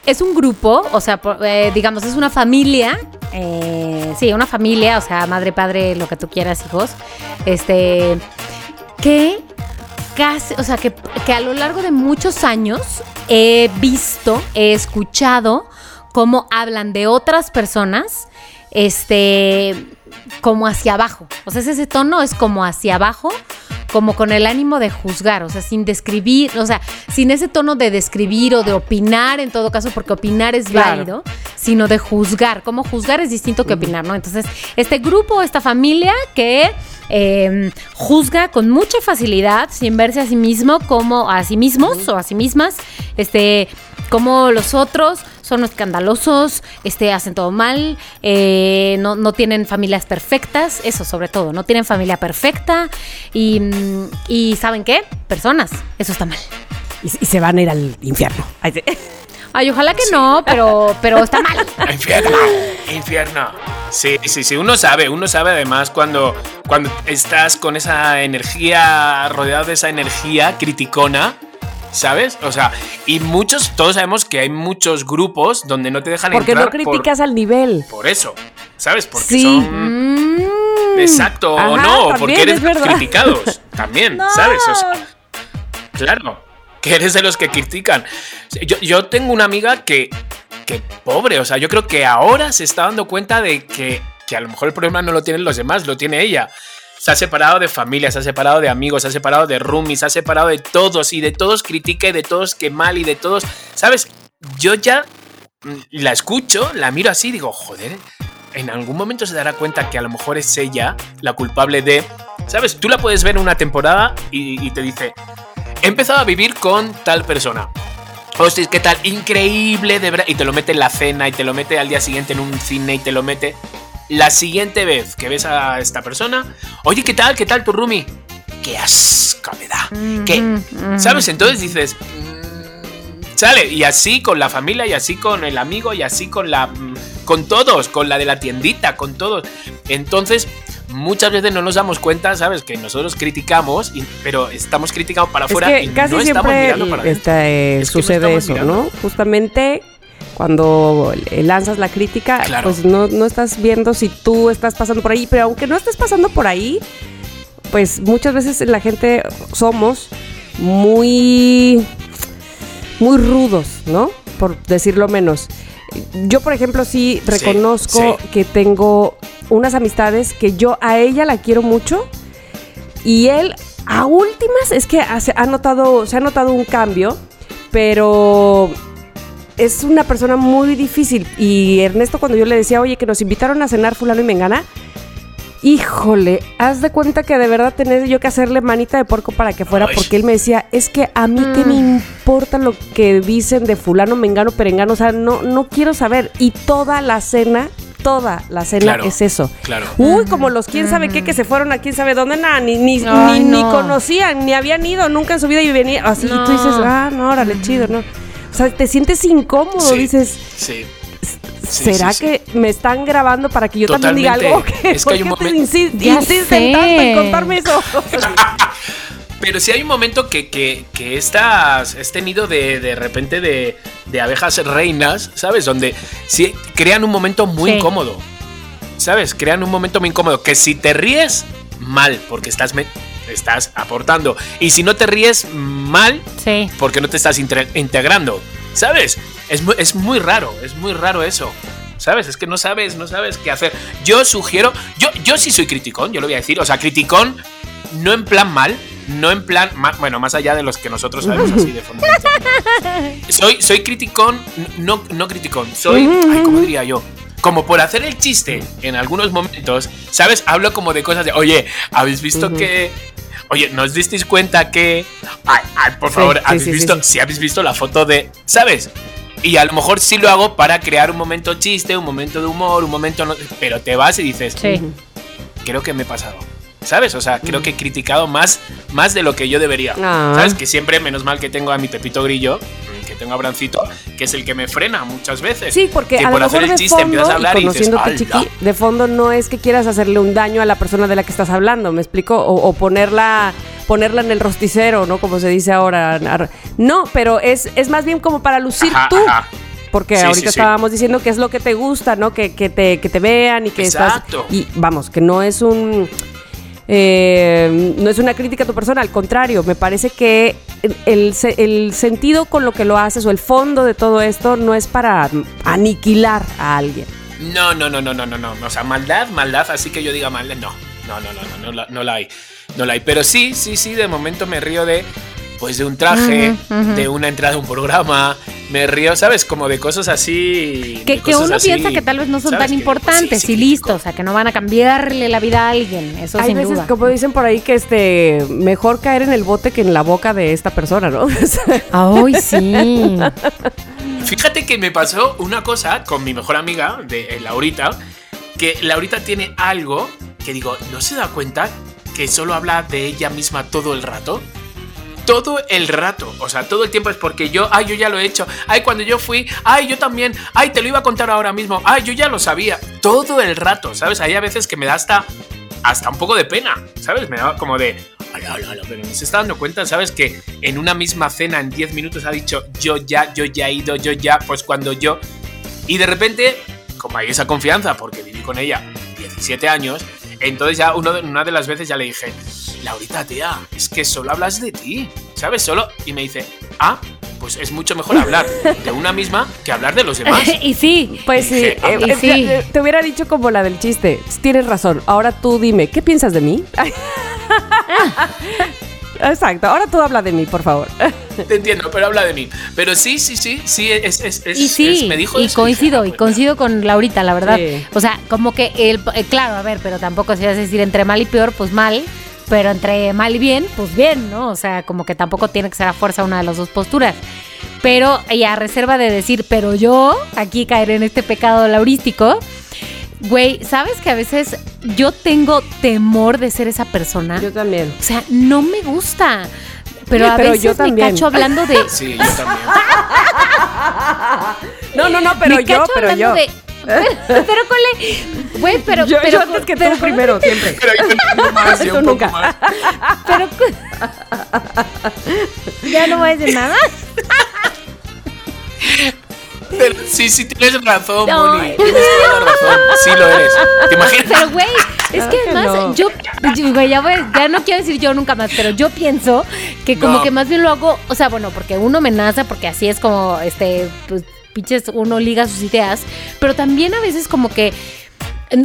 es un grupo, o sea, eh, digamos, es una familia, eh, sí, una familia, o sea, madre, padre, lo que tú quieras, hijos, este, que casi, o sea, que, que a lo largo de muchos años he visto, he escuchado cómo hablan de otras personas, este, como hacia abajo. O sea, ese tono es como hacia abajo, como con el ánimo de juzgar, o sea, sin describir, o sea, sin ese tono de describir o de opinar en todo caso, porque opinar es Claro. válido, sino de juzgar. Como juzgar es distinto que opinar, ¿no? Entonces, este grupo, esta familia que eh, juzga con mucha facilidad, sin verse a sí mismo como a sí mismos o a sí mismas, este, como los otros son escandalosos, este, hacen todo mal, eh, no, no tienen familias perfectas, eso sobre todo, no tienen familia perfecta y, mm, y ¿saben qué? Personas, eso está mal. Y, y se van a ir al infierno. Ay, ojalá que no, pero, pero está mal. Infierno, infierno. Sí, sí, sí, uno sabe, uno sabe además cuando, cuando estás con esa energía, rodeado de esa energía criticona, ¿sabes? O sea, y muchos, todos sabemos que hay muchos grupos donde no te dejan Porque no entrar por- criticas al nivel. por, eso, ¿sabes? Porque Sí. son... Mm. Exacto, o Ajá, no, o porque eres criticados, también, ¿sabes? O sea, claro, que eres de los que critican. Yo, yo tengo una amiga que, que pobre, o sea, yo creo que ahora se está dando cuenta de que, que a lo mejor el problema no lo tienen los demás, lo tiene ella. Se ha separado de familia, se ha separado de amigos, se ha separado de roomies, se ha separado de todos y de todos critica y de todos que mal y de todos, ¿sabes? Yo ya mm, la escucho, la miro así y digo, joder, en algún momento se dará cuenta que a lo mejor es ella la culpable de, ¿sabes? Tú la puedes ver en una temporada y, y te dice, he empezado a vivir con tal persona. Hostia, ¿qué tal? Increíble, de verdad. Y te lo mete en la cena y te lo mete al día siguiente en un cine y te lo mete. La siguiente vez que ves a esta persona, oye, ¿qué tal? ¿Qué tal tu roomie? ¡Qué asco me da! ¿Qué? ¿Sabes? Entonces dices, mm, sale, y así con la familia, y así con el amigo, y así con la. mm, con todos, con la de la tiendita, con todos. Entonces, muchas veces no nos damos cuenta, ¿sabes? Que nosotros criticamos, y- pero estamos criticando para Es afuera que y casi no estamos siempre mirando para adentro. este, Es que no sucede estamos eso, mirando. ¿no? Justamente cuando lanzas la crítica, Claro. pues no, no estás viendo si tú estás pasando por ahí, pero aunque no estés pasando por ahí, pues muchas veces la gente somos muy, muy rudos, ¿no? Por decirlo menos. Yo, por ejemplo, sí reconozco sí. que tengo unas amistades que yo a ella la quiero mucho y él a últimas es que ha notado, se ha notado un cambio, pero es una persona muy difícil. Y Ernesto cuando yo le decía, oye, que nos invitaron a cenar fulano y mengana, híjole, haz de cuenta que de verdad tenés yo que hacerle manita de porco para que fuera, Ay. porque él me decía, es que a mí qué me importa lo que dicen de fulano, mengano, perengano, o sea, no, no quiero saber. Y toda la cena, toda la cena Claro. es eso. Claro. Uy, como los quién sabe qué que se fueron a quién sabe dónde, nada, ni, ni, Ay, ni, ni no. conocían, ni habían ido nunca en su vida y venía así. Y tú dices, ah, no, órale, chido, ¿no? O sea, te sientes incómodo, Sí, dices, Sí. Sí, ¿será sí, sí. que me están grabando para que yo también diga algo? ¿Qué? Es que hay un ¿Por qué te momento- insisten tanto en contarme eso? Pero sí hay un momento que, que, que estas, este nido de, de repente de, de abejas reinas, ¿sabes? Donde sí crean un momento muy Sí. incómodo. ¿Sabes? Crean un momento muy incómodo. Que si te ríes, mal, porque estás, estás aportando. Y si no te ríes, mal, Sí. porque no te estás integrando. ¿Sabes? Es muy, es muy raro, es muy raro eso. ¿Sabes? Es que no sabes, no sabes qué hacer. Yo sugiero, yo, yo sí soy criticón, yo lo voy a decir. O sea, criticón, no en plan mal, no en plan, ma- bueno, más allá de los que nosotros sabemos así de forma. soy, soy criticón, no, no criticón, soy, ay, ¿cómo diría yo? Como por hacer el chiste en algunos momentos, ¿sabes? Hablo como de cosas de, oye, ¿habéis visto que... Oye, ¿no os disteis cuenta que... Ay, ay, por Sí, favor, sí, ¿habéis sí, sí, visto? sí. Si habéis visto la foto de... ¿Sabes? Y a lo mejor sí lo hago para crear un momento chiste, un momento de humor, un momento... no- pero te vas y dices, Sí. creo que me he pasado. ¿Sabes? O sea, creo que he criticado más, más de lo que yo debería. Ah. ¿Sabes? Que siempre, menos mal que tengo a mi Pepito Grillo, tengo a Brancito, que es el que me frena muchas veces. Sí, porque que a por lo hacer mejor el de chiste empiezas a fondo, y hablar y. Chiqui, de fondo no es que quieras hacerle un daño a la persona de la que estás hablando, ¿me explico? O, o ponerla ponerla en el rosticero, ¿no? Como se dice ahora. No, pero es, es más bien como para lucir Ajá, tú. ajá. Porque Sí, ahorita sí, sí. estábamos diciendo que es lo que te gusta, ¿no? Que, que te, que te vean y que Exacto. estás... Y vamos, que no es un... eh, no es una crítica a tu persona, al contrario, me parece que el, el se- el sentido con lo que lo haces o el fondo de todo esto no es para aniquilar a alguien. No, no, no, no, no, no, no. O sea, maldad, maldad, así que yo diga maldad. No, no, no, no, no, no la hay. No la hay. Pero sí, sí, sí, de momento me río de. Pues de un traje, de una entrada a un programa. Me río, ¿sabes? Como de cosas así. Que, que uno así, piensa que tal vez no son ¿sabes? tan pues, sí, importantes sí, y listo, o sea, que no van a cambiarle la vida a alguien, eso Hay sin veces, duda. como dicen por ahí, que este mejor caer en el bote que en la boca de esta persona, ¿no? Ay, sí. Fíjate que me pasó una cosa con mi mejor amiga, de eh, Laurita, que Laurita tiene algo que digo, ¿no se da cuenta que solo habla de ella misma todo el rato? Todo el rato, o sea, todo el tiempo es porque yo, ay, yo ya lo he hecho, ay, cuando yo fui, ay, yo también, ay, te lo iba a contar ahora mismo, ay, yo ya lo sabía, todo el rato, ¿sabes? Hay a veces que me da hasta, hasta un poco de pena, ¿sabes? Me da como de, pero no se está dando cuenta, ¿sabes? Que en una misma cena en 10 minutos ha dicho, yo ya, yo ya he ido, yo ya, pues cuando yo... Y de repente, como hay esa confianza, porque viví con ella 17 años, entonces ya uno una de las veces ya le dije, Laurita, tía, es que solo hablas de ti, ¿sabes? Solo... Y me dice, ah, pues es mucho mejor hablar de una misma que hablar de los demás. y sí. Pues sí, Dije, ah, eh, y eh, sí. te- te hubiera dicho como la del chiste. Tienes razón. Ahora tú dime, ¿qué piensas de mí? Exacto. Ahora tú habla de mí, por favor. Te entiendo, pero habla de mí. Pero sí, sí, sí, sí, es... es, es- Y sí, es- me dijo y eso, coincido, dije, y ah, pues, coincido con Laurita, la verdad. Sí. O sea, como que el, eh, claro, a ver, pero tampoco vas a decir entre mal y peor, pues mal, pero entre mal y bien, pues bien, ¿no? O sea, como que tampoco tiene que ser a fuerza una de las dos posturas. Pero, y a reserva de decir, pero yo, aquí caeré en este pecado laurístico, güey, ¿sabes que a veces yo tengo temor de ser esa persona? Yo también. O sea, no me gusta. Pero Sí, a pero veces yo me también. cacho hablando de. Sí, yo también. No, no, no, pero me yo, cacho pero hablando yo. de- pero con le. Güey, pero. yo, pero, yo antes que pero tú primero, siempre. Pero yo un poco más, yo Tú un poco nunca. más. Pero. ya no voy a decir nada. Pero sí, sí, tienes razón, No. Moni. Tienes toda la razón. Sí lo eres. ¿Te imaginas? Pero, güey, es que además, no. yo, ya, voy- ya no quiero decir yo nunca más, pero yo pienso que como No. que más bien lo hago, o sea, bueno, porque uno me nace, porque así es como, este, pues, pinches, uno liga sus ideas, pero también a veces como que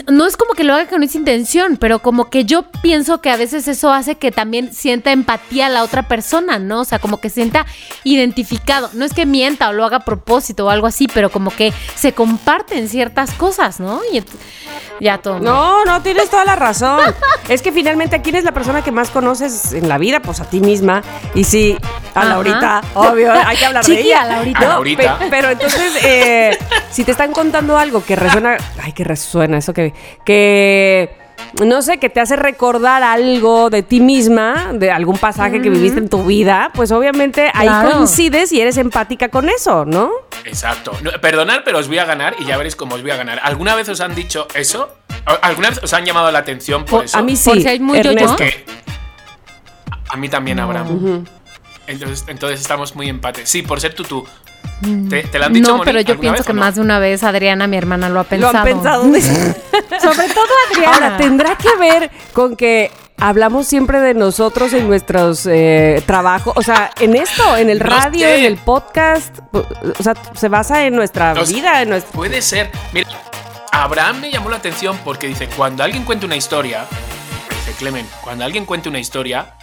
no es como que lo haga con esa intención, pero como que yo pienso que a veces eso hace que también sienta empatía a la otra persona, ¿no? O sea, como que sienta identificado. No es que mienta o lo haga a propósito o algo así, pero como que se comparten ciertas cosas, ¿no? Y ya todo. No, no, tienes toda la razón. es que finalmente, ¿a quién es la persona que más conoces en la vida? Pues a ti misma. Y sí, a Ajá. Laurita, obvio, hay que hablar de ella. a Laurita. No, Laurita. pe- pero entonces, eh, si te están contando algo que resuena, ay, que resuena, eso que, que, no sé, que te hace recordar algo de ti misma, de algún pasaje que viviste en tu vida, pues obviamente ahí coincides y eres empática con eso, ¿no? Exacto. No, perdonad, pero os voy a ganar y ya veréis cómo os voy a ganar. ¿Alguna vez os han dicho eso? ¿Alguna vez os han llamado la atención por Por- eso? a mí sí. Por si hay muy. Que- a mí también, Abraham. Entonces, entonces estamos muy empate. Sí, por ser tú tú. ¿Te, te lo han dicho No, Moni, pero yo pienso vez que no? más de una vez Adriana, mi hermana, lo ha Lo pensado. han pensado. Sobre todo Adriana. Ahora, tendrá que ver con que hablamos siempre de nosotros en nuestros eh, trabajos, o sea, en esto, en el No radio, sé. en el podcast, o sea, se basa en nuestra No vida, en nuestra... Puede ser. Mira, Abraham me llamó la atención porque dice, cuando alguien cuenta una historia, dice Clemen, cuando alguien cuenta una historia,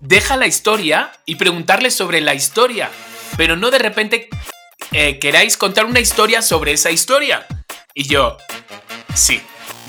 deja la historia y preguntarle sobre la historia, pero no de repente eh, queráis contar una historia sobre esa historia. Y yo, sí.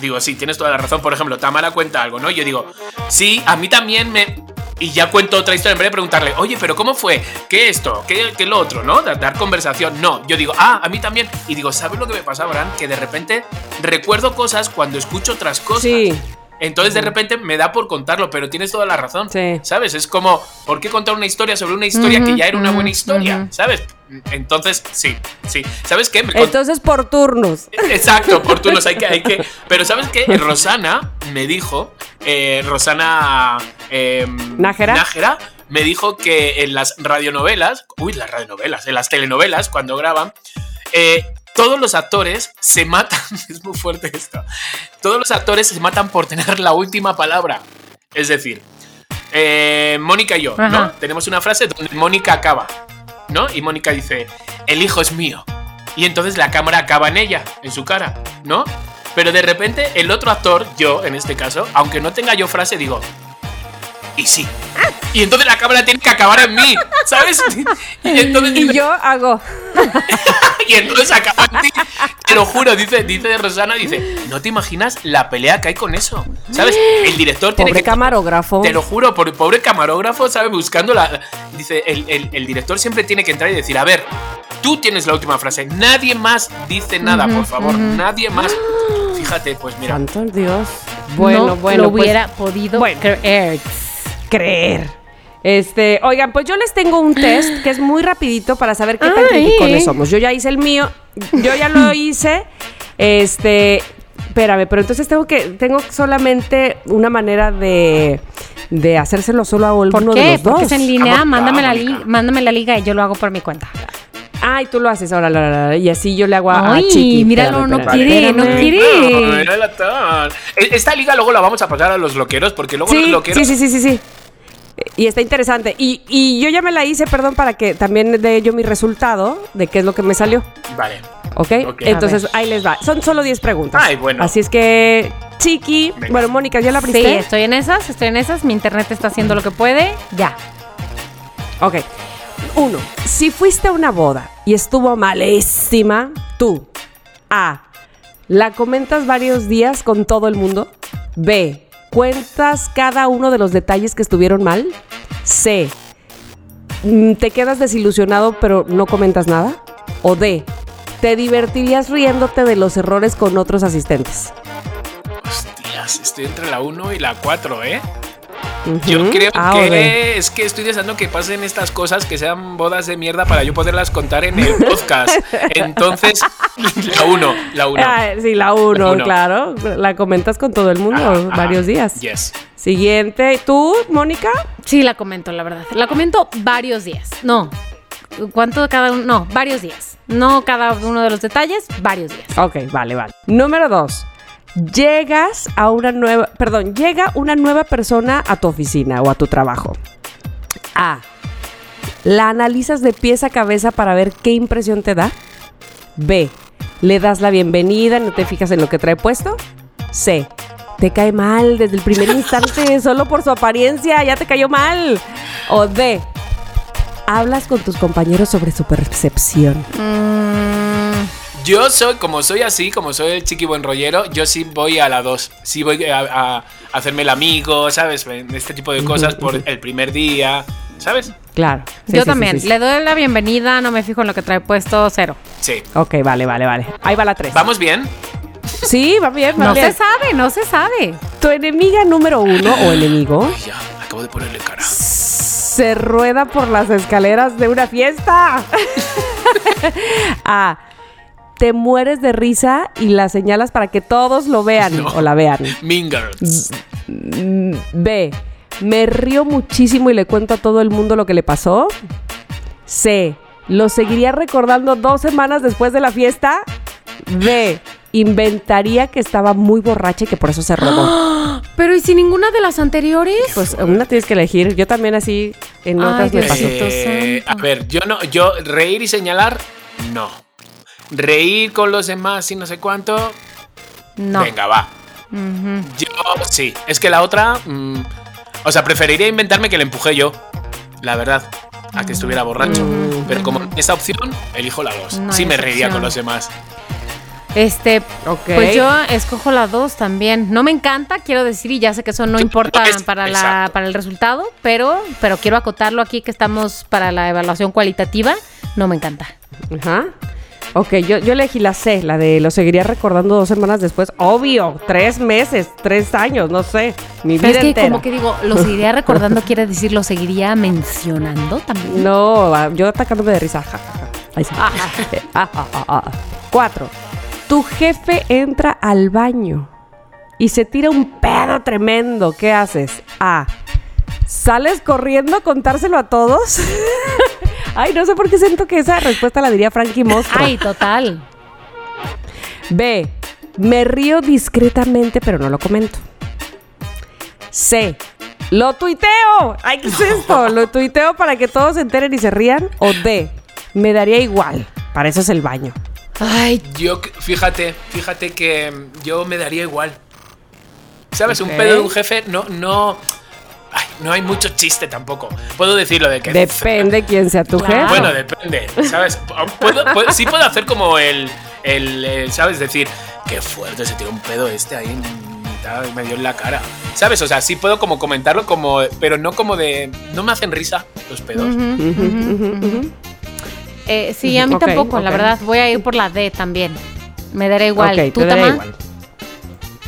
Digo, sí, tienes toda la razón. Por ejemplo, Tamara cuenta algo, ¿no? Yo digo, sí, a mí también me... Y ya cuento otra historia en vez de preguntarle, oye, pero ¿cómo fue? ¿Qué esto? ¿Qué, qué lo otro? ¿No? Dar, dar conversación. No, yo digo, ah, a mí también. Y digo, ¿sabes lo que me pasa, Abraham? Que de repente recuerdo cosas cuando escucho otras cosas. Sí. Entonces de repente me da por contarlo, pero tienes toda la razón. Sí. ¿Sabes? Es como, ¿por qué contar una historia sobre una historia que ya era una buena historia? ¿Sabes? Entonces, sí, sí. ¿Sabes qué? Entonces, por turnos. Exacto, oportunos, hay que, hay que. Pero ¿sabes qué? Rosana me dijo, eh, Rosana eh, ¿Nájera? me dijo que en las radionovelas, uy, las radionovelas, en las telenovelas, cuando graban, eh, todos los actores se matan, es muy fuerte esto, todos los actores se matan por tener la última palabra. Es decir, eh, Mónica y yo, ¿no? Tenemos una frase donde Mónica acaba, ¿no? Y Mónica dice, el hijo es mío. Y entonces la cámara acaba en ella, en su cara, ¿no? Pero de repente el otro actor, yo en este caso, aunque no tenga yo frase, digo, y sí. Y entonces la cámara tiene que acabar en mí, ¿sabes? Y entonces, Y yo hago... y entonces acaba. Te lo juro, dice, dice Rosana, dice, no te imaginas la pelea que hay con eso, ¿sabes? El director tiene Pobre que... camarógrafo. Te lo juro, por pobre camarógrafo, ¿sabes? Buscando la. Dice, el, el- el director siempre tiene que entrar y decir: A ver, tú tienes la última frase. Nadie más dice nada, por favor. Nadie más. Fíjate, pues mira. Santo Dios. Bueno, no bueno, lo pues, hubiera podido bueno. creer. creer. Este, oigan, pues yo les tengo un test que es muy rapidito para saber qué tan criticones somos. Yo ya hice el mío, yo ya lo hice. Este, espérame, pero entonces tengo que, tengo solamente una manera de, de hacérselo solo a alguno ¿Por de qué? los Porque dos. es en línea. Ah, mándame, la li- mándame la liga y yo lo hago por mi cuenta. Ay, tú lo haces ahora, la, la, la, y así yo le hago a, a Ay, Chiqui. míralo, Espérame, no quiere, no quiere. No, era el actor. E- Esta liga luego la vamos a pasar a los loqueros, porque luego los loqueros. sí, sí, sí, sí, sí. Y está interesante. Y, y yo ya me la hice, perdón, para que también dé yo mi resultado de qué es lo que me salió. Vale. ¿Ok? Ok. Entonces ahí les va. Son solo 10 preguntas. Ay, bueno. Así es que, Chiqui. Venga. Bueno, Mónica, ¿ya la abriste? Sí, estoy en esas, estoy en esas. Mi internet está haciendo lo que puede. Ya. Ok. Uno. Si fuiste a una boda y estuvo malísima, tú. A. La comentas varios días con todo el mundo. B. Cuentas cada uno de los detalles que estuvieron mal. C. mm, Te quedas desilusionado pero no comentas nada. O D. Te divertirías riéndote de los errores con otros asistentes. Hostias, estoy entre la 1 y la 4, ¿eh? Yo creo A o D. que es que estoy deseando que pasen estas cosas, que sean bodas de mierda para yo poderlas contar en el podcast. Entonces, la 1, la 1. Ah, sí, la uno, Uno. claro. La comentas con todo el mundo Ajá, ajá. varios días. Yes. Siguiente. ¿Tú, Mónica? Sí, la comento, la verdad. La comento varios días. No. ¿Cuánto de cada uno? No, varios días. No cada uno de los detalles, varios días. Ok, vale, vale. Número dos. Llegas a una nueva, perdón, llega una nueva persona a tu oficina o a tu trabajo. A. La analizas de pies a cabeza para ver qué impresión te da. B. Le das la bienvenida, no te fijas en lo que trae puesto. C. Te cae mal desde el primer instante, solo por su apariencia, ya te cayó mal. O D. Hablas con tus compañeros sobre su percepción. Yo soy, como soy así, como soy el chiqui buen rollero, yo sí voy a la 2. Sí voy a, a hacerme el amigo, ¿sabes? Este tipo de cosas por el primer día, ¿sabes? Claro. Sí, Yo sí, también. sí, sí. Le doy la bienvenida, no me fijo en lo que trae puesto, cero. Sí. Ok, vale, vale, vale. Ahí va la 3. ¿Vamos bien? Sí, va bien, va No bien. se sabe, no se sabe. Tu enemiga número uno o enemigo Ay, ya, acabo de ponerle cara. se rueda por las escaleras de una fiesta. A. Te mueres de risa y la señalas para que todos lo vean No. o la vean. Mean Girls. Mm, B. Me río muchísimo y le cuento a todo el mundo lo que le pasó. C. Lo seguiría recordando dos semanas después de la fiesta. D. inventaría que estaba muy borracha y que por eso se robó. Pero ¿y si ninguna de las anteriores? Pues una tienes que elegir. Yo también así en Ay, otras me Dios pasó. Eh, a ver, yo no, yo reír y señalar, no. Reír con los demás y no sé cuánto, No. venga, va. Yo sí. Es que la otra, mm, o sea, preferiría inventarme que le empujé yo, la verdad, a que estuviera borracho. Pero como esta opción, elijo la dos. No sí me esa reiría opción. con los demás. Este, Ok. pues yo escojo la 2 también. No me encanta, quiero decir, y ya sé que eso no importa es- para, la, para el resultado, pero, pero quiero acotarlo aquí que estamos para la evaluación cualitativa. No me encanta. Ajá. Ok, yo, yo elegí la C, la de lo seguiría recordando dos semanas después. Obvio, tres meses, tres años, no sé. Mi Pero vida es que entera. como que digo, lo seguiría recordando, quiere decir, lo seguiría mencionando también. No, yo atacándome de risa. ja, ja, ja. Ahí sí. Eh, ah, ah, ah, ah. Cuatro. Tu jefe entra al baño y se tira un pedo tremendo. ¿Qué haces? A. ¿Sales corriendo a contárselo a todos? Ay, no sé por qué siento que esa respuesta la diría Frankie Mostro. Ay, total. B. Me río discretamente, pero no lo comento. C. Lo tuiteo. Ay, ¿qué es esto? Lo tuiteo para que todos se enteren y se rían. O D. Me daría igual. Para eso es el baño. Ay, Yo, fíjate, fíjate que yo me daría igual. ¿Sabes? Un pedo de un jefe no, no. Ay, no hay mucho chiste tampoco. Puedo decirlo de que. Depende quién sea tu Claro. jefe. Bueno, depende, ¿sabes? Puedo- puedo- sí puedo hacer como el, el, el, ¿sabes? Decir, qué fuerte se tiró un pedo este ahí en mitad, me dio en la cara. ¿Sabes? O sea, sí puedo como comentarlo como, pero no como de, no me hacen risa los pedos. Eh, sí, a mí tampoco, la verdad. Voy a ir por la D también. Me dará igual. ¿Tú, te Tama? igual.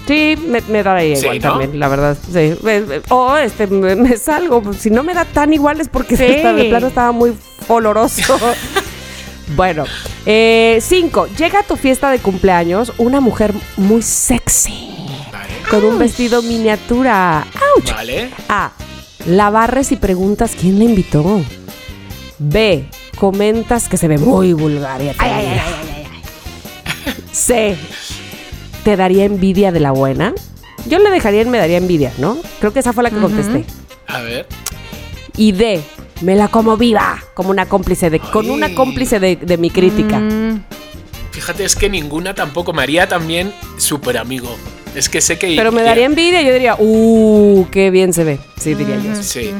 Sí, me, me daría Sí, igual ¿no? también, la verdad. Sí. O este, me, me salgo. Si no me da tan igual es porque Sí. de plano estaba muy oloroso. bueno, eh, cinco. Llega a tu fiesta de cumpleaños una mujer muy sexy. Vale. Con un vestido miniatura. ¡Auch! Vale. A. La barres y preguntas quién la invitó. B. Comentas que se ve muy vulgar y atrevida. C. ¿Te daría envidia de la buena? Yo le dejaría en me daría envidia, ¿no? Creo que esa fue la que contesté. A ver. Y D. Me la como viva, como una cómplice de, con una cómplice de, de mi crítica. Mm, Fíjate, es que ninguna tampoco me haría también súper amigo. Es que sé que. Pero me daría envidia, yo diría, uh, qué bien se ve. Sí, diría yo. Sí.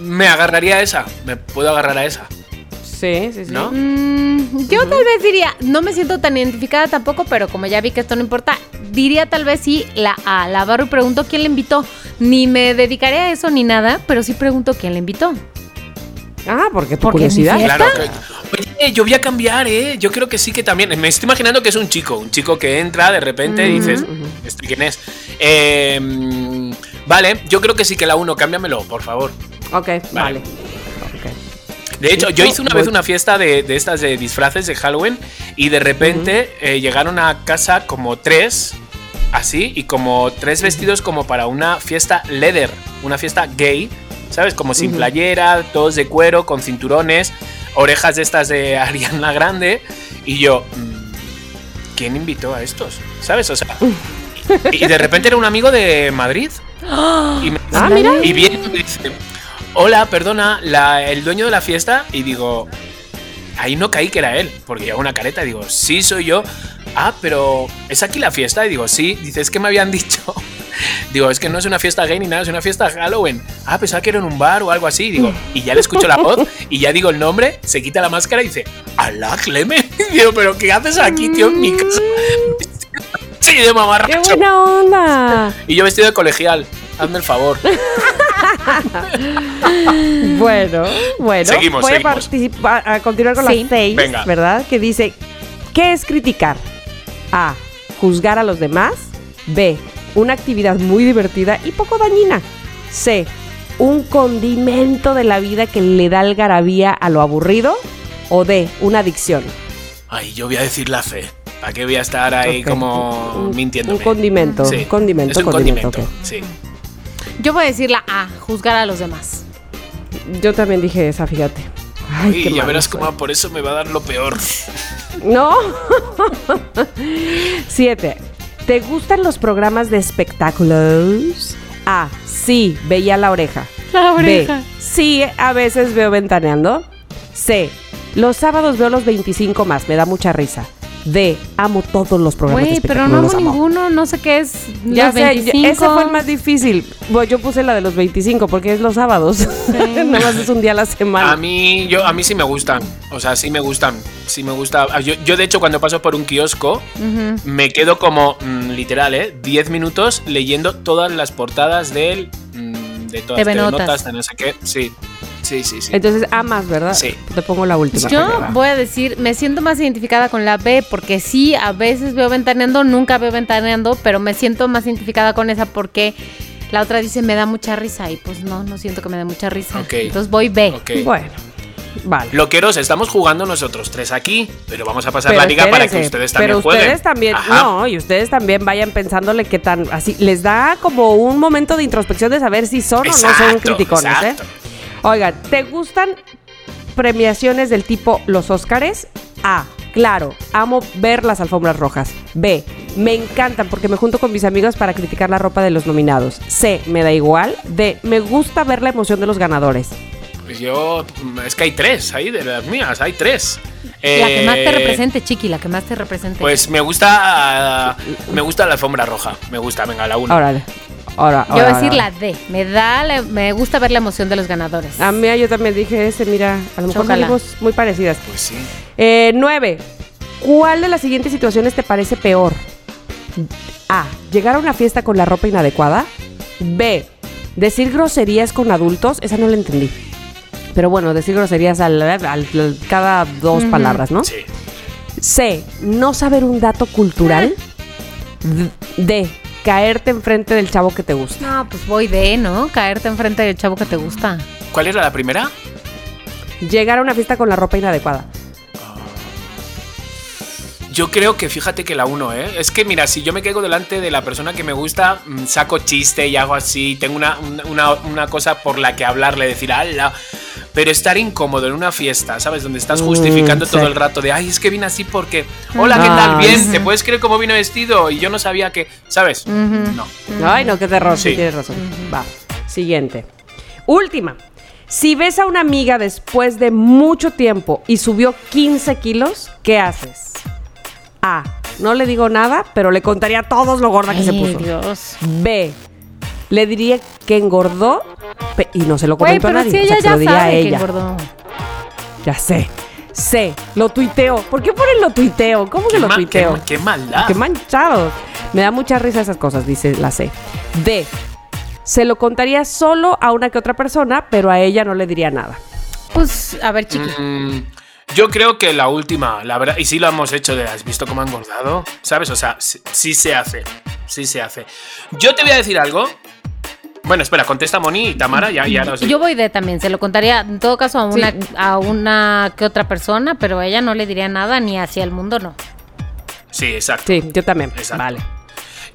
Me agarraría a esa. Me puedo agarrar a esa. Sí, sí, sí. ¿No? mm, yo tal vez diría, no me siento tan identificada tampoco, pero como ya vi que esto no importa, diría tal vez sí la A. La barro y pregunto quién la invitó. Ni me dedicaré a eso ni nada, pero sí pregunto quién la invitó. Ah, porque mi curiosidad. Claro. que- Oye, yo voy a cambiar, ¿eh? Yo creo que sí que también. Me estoy imaginando que es un chico. Un chico que entra de repente y dices, ¿este quién es? Eh, mm, vale, yo creo que sí que la uno. Cámbiamelo, por favor. Ok, vale. De hecho, yo hice una vez una fiesta de, de estas de disfraces de Halloween y de repente eh, llegaron a casa como tres, así, y como tres vestidos como para una fiesta leather, una fiesta gay, ¿sabes? Como sin playera, todos de cuero, con cinturones, orejas de estas de Ariana Grande, y yo, mm, ¿quién invitó a estos? ¿Sabes? O sea, y, de repente era un amigo de Madrid. Y, me- Ah, mira. y viene y me dice, hola, perdona, la- el dueño de la fiesta. Y digo, ahí no caí que era él, porque lleva una careta. Y digo, sí, soy yo. Ah, pero ¿es aquí la fiesta? Y digo, sí. Dice, es que me habían dicho. Digo, es que no es una fiesta gay ni nada, es una fiesta Halloween. Ah, pensaba que era en un bar o algo así. Digo, y ya le escucho la voz y ya digo el nombre, se quita la máscara y dice, Alá, Clemen. Y digo, pero ¿qué haces aquí, tío, en mi casa? Sí, de ¡Qué mamarracho. buena onda! Y yo vestido de colegial. Hazme el favor. Bueno, bueno. Seguimos, Voy seguimos. a participar, a continuar con Sí. las seis, Venga. ¿verdad? Que dice, ¿qué es criticar? A. Juzgar a los demás. B. Una actividad muy divertida y poco dañina. C. Un condimento de la vida que le da algarabía a lo aburrido. O D. Una adicción. Ay, yo voy a decir la fe. ¿Para qué voy a estar ahí Ok. como Un- mintiendo? Un condimento. Sí, Un condimento, es un condimento. condimento. ok. Sí. Yo voy a decir la A, juzgar a los demás. Yo también dije esa, fíjate. Ay, Y qué ya verás cómo por eso me va a dar lo peor. No. Siete. ¿Te gustan los programas de espectáculos? A. Sí, veía la oreja. La oreja. B. Sí, a veces veo ventaneando. C. Los sábados veo los 25 más, me da mucha risa. D. Amo todos los programas de Güey, pero no amo amo. ninguno, no sé qué es. Ya los sé, 25. ese fue el más difícil. Bueno, yo puse la de los 25 porque es los sábados. Nada más es un día a la semana. A mí, yo, a mí sí me gustan. O sea, sí me gustan. Sí me gusta. Ah, Yo, yo, de hecho, cuando paso por un kiosco, me quedo como, mm, literal, ¿eh? 10 minutos leyendo todas las portadas del. mm, de todas las Notas. notas, de no sé qué. Sí. Sí, sí, sí. Entonces amas, ¿verdad? Sí. Te pongo la última. Yo voy a decir, me siento más identificada con la B porque sí, a veces veo ventaneando, nunca veo ventaneando, pero me siento más identificada con esa porque la otra dice me da mucha risa y pues no, no siento que me dé mucha risa. Ok. Entonces voy B. Ok. Bueno, vale. Loqueros, estamos jugando nosotros tres aquí, pero vamos a pasar Pero la liga para que ustedes también pero jueguen. ustedes también, Ajá. no, y ustedes también vayan pensándole que tan así les da como un momento de introspección de saber si son o no son criticones, exacto. ¿eh? Oigan, ¿te gustan premiaciones del tipo los Óscares? A. Claro, amo ver las alfombras rojas. B. Me encantan porque me junto con mis amigos para criticar la ropa de los nominados. C. Me da igual. D. Me gusta ver la emoción de los ganadores. Pues yo, es que hay tres ahí de las mías, hay tres. La que más te Eh, represente, Chiqui, la que más te represente. Pues me gusta, me gusta la alfombra roja. Me gusta, venga, la uno. Órale. Ahora, Yo voy a decir ahora. la D. Me da, la- me gusta ver la emoción de los ganadores. A mí yo también dije ese, mira, a lo mejor salimos muy parecidas. Pues sí. Eh, nueve. ¿Cuál de las siguientes situaciones te parece peor? A. Llegar a una fiesta con la ropa inadecuada. B. Decir groserías con adultos. Esa no la entendí. Pero bueno, decir groserías al, al- al- cada dos palabras, ¿no? Sí. C. No saber un dato cultural. D. Caerte enfrente del chavo que te gusta. No, pues voy D, ¿no? Caerte enfrente del chavo que te gusta. ¿Cuál era la primera? Llegar a una fiesta con la ropa inadecuada. Yo creo que fíjate que la uno, ¿eh? Es que mira, si yo me quedo delante de la persona que me gusta, mm, saco chiste y hago así, tengo una, una, una cosa por la que hablarle, decir, ala. Pero estar incómodo en una fiesta, ¿sabes? Donde estás Mm, justificando sí. todo el rato de, ay, es que vine así porque, hola, ¿qué tal? Bien, sí. ¿te puedes creer cómo vino vestido? Y yo no sabía que, ¿sabes? No. Ay, no, qué terror, sí, Sí. tienes razón. Va. Siguiente. Última. Si ves a una amiga después de mucho tiempo y subió 15 kilos, ¿qué haces? A. No le digo nada, pero le contaría a todos lo gorda que se puso. Dios. B. Le diría que engordó y no se lo comentó a pero nadie. si o ella sea, que se ya lo diría a sabe que ella. engordó. Ya sé. C. Lo tuiteo. ¿Por qué ponen lo tuiteo? ¿Cómo que Qué, lo qué, tuiteo? ma- qué maldad. Qué manchado. Me da mucha risa esas cosas, dice la C. D. Se lo contaría solo a una que otra persona, pero a ella no le diría nada. Pues, a ver, Chiqui. Mm, yo creo que la última, la verdad, y sí lo hemos hecho de, ¿has visto cómo ha engordado? ¿Sabes? O sea, sí, sí se hace, sí se hace. Yo te voy a decir algo. Bueno, espera, contesta Moni y Tamara, ya, ya nos Yo voy D también, se lo contaría en todo caso a una, a una que otra persona, pero a ella no le diría nada ni hacia el mundo no. Sí, exacto. Sí, yo también. Exacto. Vale.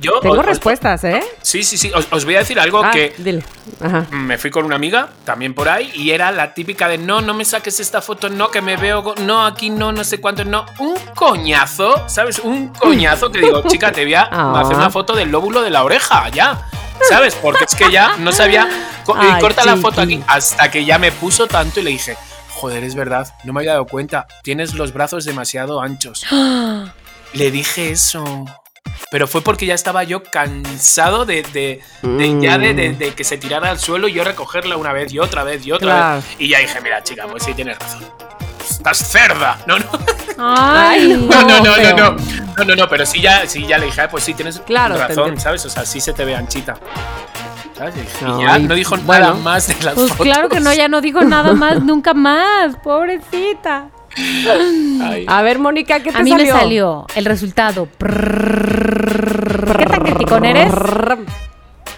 Yo, Tengo os- os- respuestas, ¿eh? Sí, sí, sí. Os, os voy a decir algo Ah, que dile. Ajá. me fui con una amiga también por ahí y era la típica de no, no me saques esta foto, no, que me veo, no, aquí no, no sé cuánto, no. Un coñazo, ¿sabes? Un coñazo que digo, chica, te voy a Ah. hacer una foto del lóbulo de la oreja, ya. ¿Sabes? Porque es que ya no sabía. y corta la foto aquí hasta que ya me puso tanto y le dije, joder, es verdad, no me había dado cuenta, tienes los brazos demasiado anchos. Le dije eso. Pero fue porque ya estaba yo cansado de, de, de- ya de, de- de que se tirara al suelo y yo recogerla una vez y otra vez y otra Claro. vez. Y ya dije, mira, chica, pues sí tienes razón. Estás cerda. No, no. Ay, No, no, no, no, no. No, no, no, pero sí ya, sí ya le dije, ah, pues sí tienes Claro, razón. ¿sabes? O sea, sí se te ve anchita. ¿Sabes? Y No, ya y- no dijo bueno. nada más de las pues fotos. claro que no, ya no dijo nada más, nunca más, pobrecita. Ay. A ver, Mónica, ¿qué te A mí salió? me salió el resultado. ¿Qué tan criticón eres?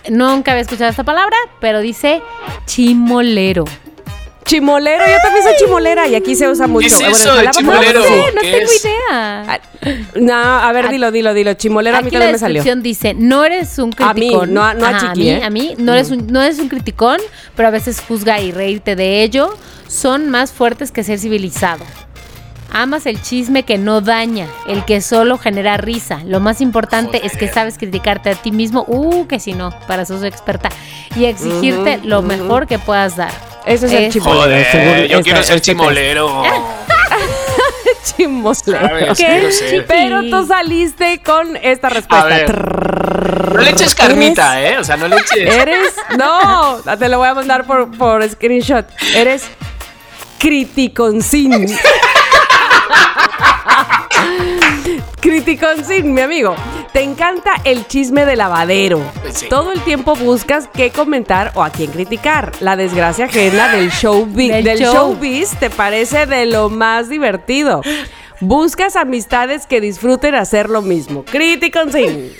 Nunca había escuchado esta palabra, pero dice chimolero. Chimolero, yo también soy chimolera y aquí se usa mucho. es eso de chimolero? Sí, menos, no ¿Qué tengo es? idea. sí. No, a ver, dilo, dilo, dilo. Chimolero a mí la también me salió. descripción dice, no eres un A mí, criticón. no a- no a Chiqui, mí, ¿eh? a mí, no eres, un, no eres un criticón, pero a veces juzga y reírte de ello. Son más fuertes que ser civilizado. Amas el chisme que no daña, el que solo genera risa. Lo más importante es que sabes criticarte a ti mismo, uh, que si no, para eso soy experta, y exigirte lo mejor que puedas dar. Ese es el chimolero. Joder, según yo esta- quiero ser este chimolero. Chimolero. Pero tú saliste con esta respuesta. A ver. Trrrr. No le eches carnita, ¿eh? O sea, no le eches. Eres. No, te lo voy a mandar por, por screenshot. Eres criticoncín. Criticoncín, mi amigo. Te encanta el chisme de lavadero. Sí. Todo el tiempo buscas qué comentar o a quién criticar. La desgracia ajena del showbiz, Del del show. showbiz te parece de lo más divertido. Buscas amistades que disfruten hacer lo mismo. Criticoncín.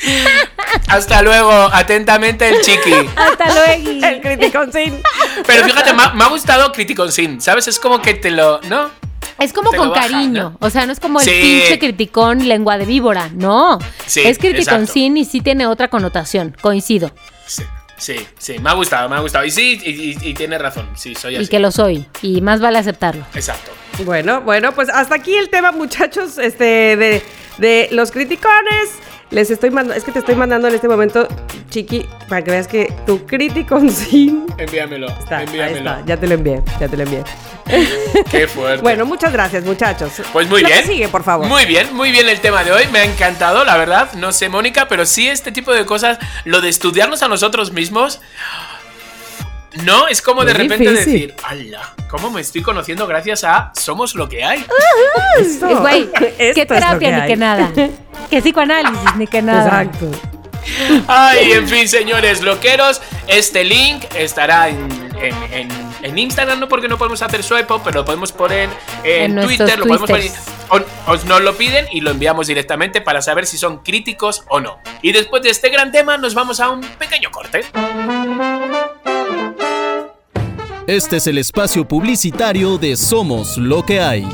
Hasta luego, atentamente el chiqui. Hasta luego. El criticoncín. Pero fíjate, me ha, me ha gustado ¿sabes? Es como que te lo. ¿No? Es como con baja, cariño. ¿no? O sea, no es como el Sí. pinche criticón lengua de víbora. No. Sí, es criticón sin y sí tiene otra connotación. Coincido. Sí, sí, sí, me ha gustado, me ha gustado. Y sí, y, y- y tiene razón, sí, soy Y así. que lo soy. Y más vale aceptarlo. Exacto. Bueno, bueno, pues hasta aquí el tema, muchachos, este, de, de los criticones. Les estoy mandando, es que te estoy mandando en este momento, Chiqui, para que veas que tu criticoncín Envíamelo, está, ahí envíamelo. está, ya te lo envié, ya te lo envié. Qué fuerte. Bueno, muchas gracias, muchachos. Pues muy bien. sigue, por favor. Muy bien, muy bien el tema de hoy. Me ha encantado, la verdad. No sé, Mónica, pero sí este tipo de cosas, lo de estudiarnos a nosotros mismos. No, es como de Muy repente difícil. decir, ¡hala! ¿Cómo me estoy conociendo gracias a Somos lo que hay? Esto- Eh, Güey, esto qué es lo terapia que ni hay. que nada. Que psicoanálisis ni que nada. Exacto. Ay, en fin, señores loqueros, este link estará en, en, en- en Instagram, no porque no podemos hacer swipe up, pero lo podemos poner en, Twitter, lo podemos poner. o- Os nos lo piden y lo enviamos directamente para saber si son críticos o no. Y después de este gran tema, nos vamos a un pequeño corte. Este es el espacio publicitario de Somos lo que hay.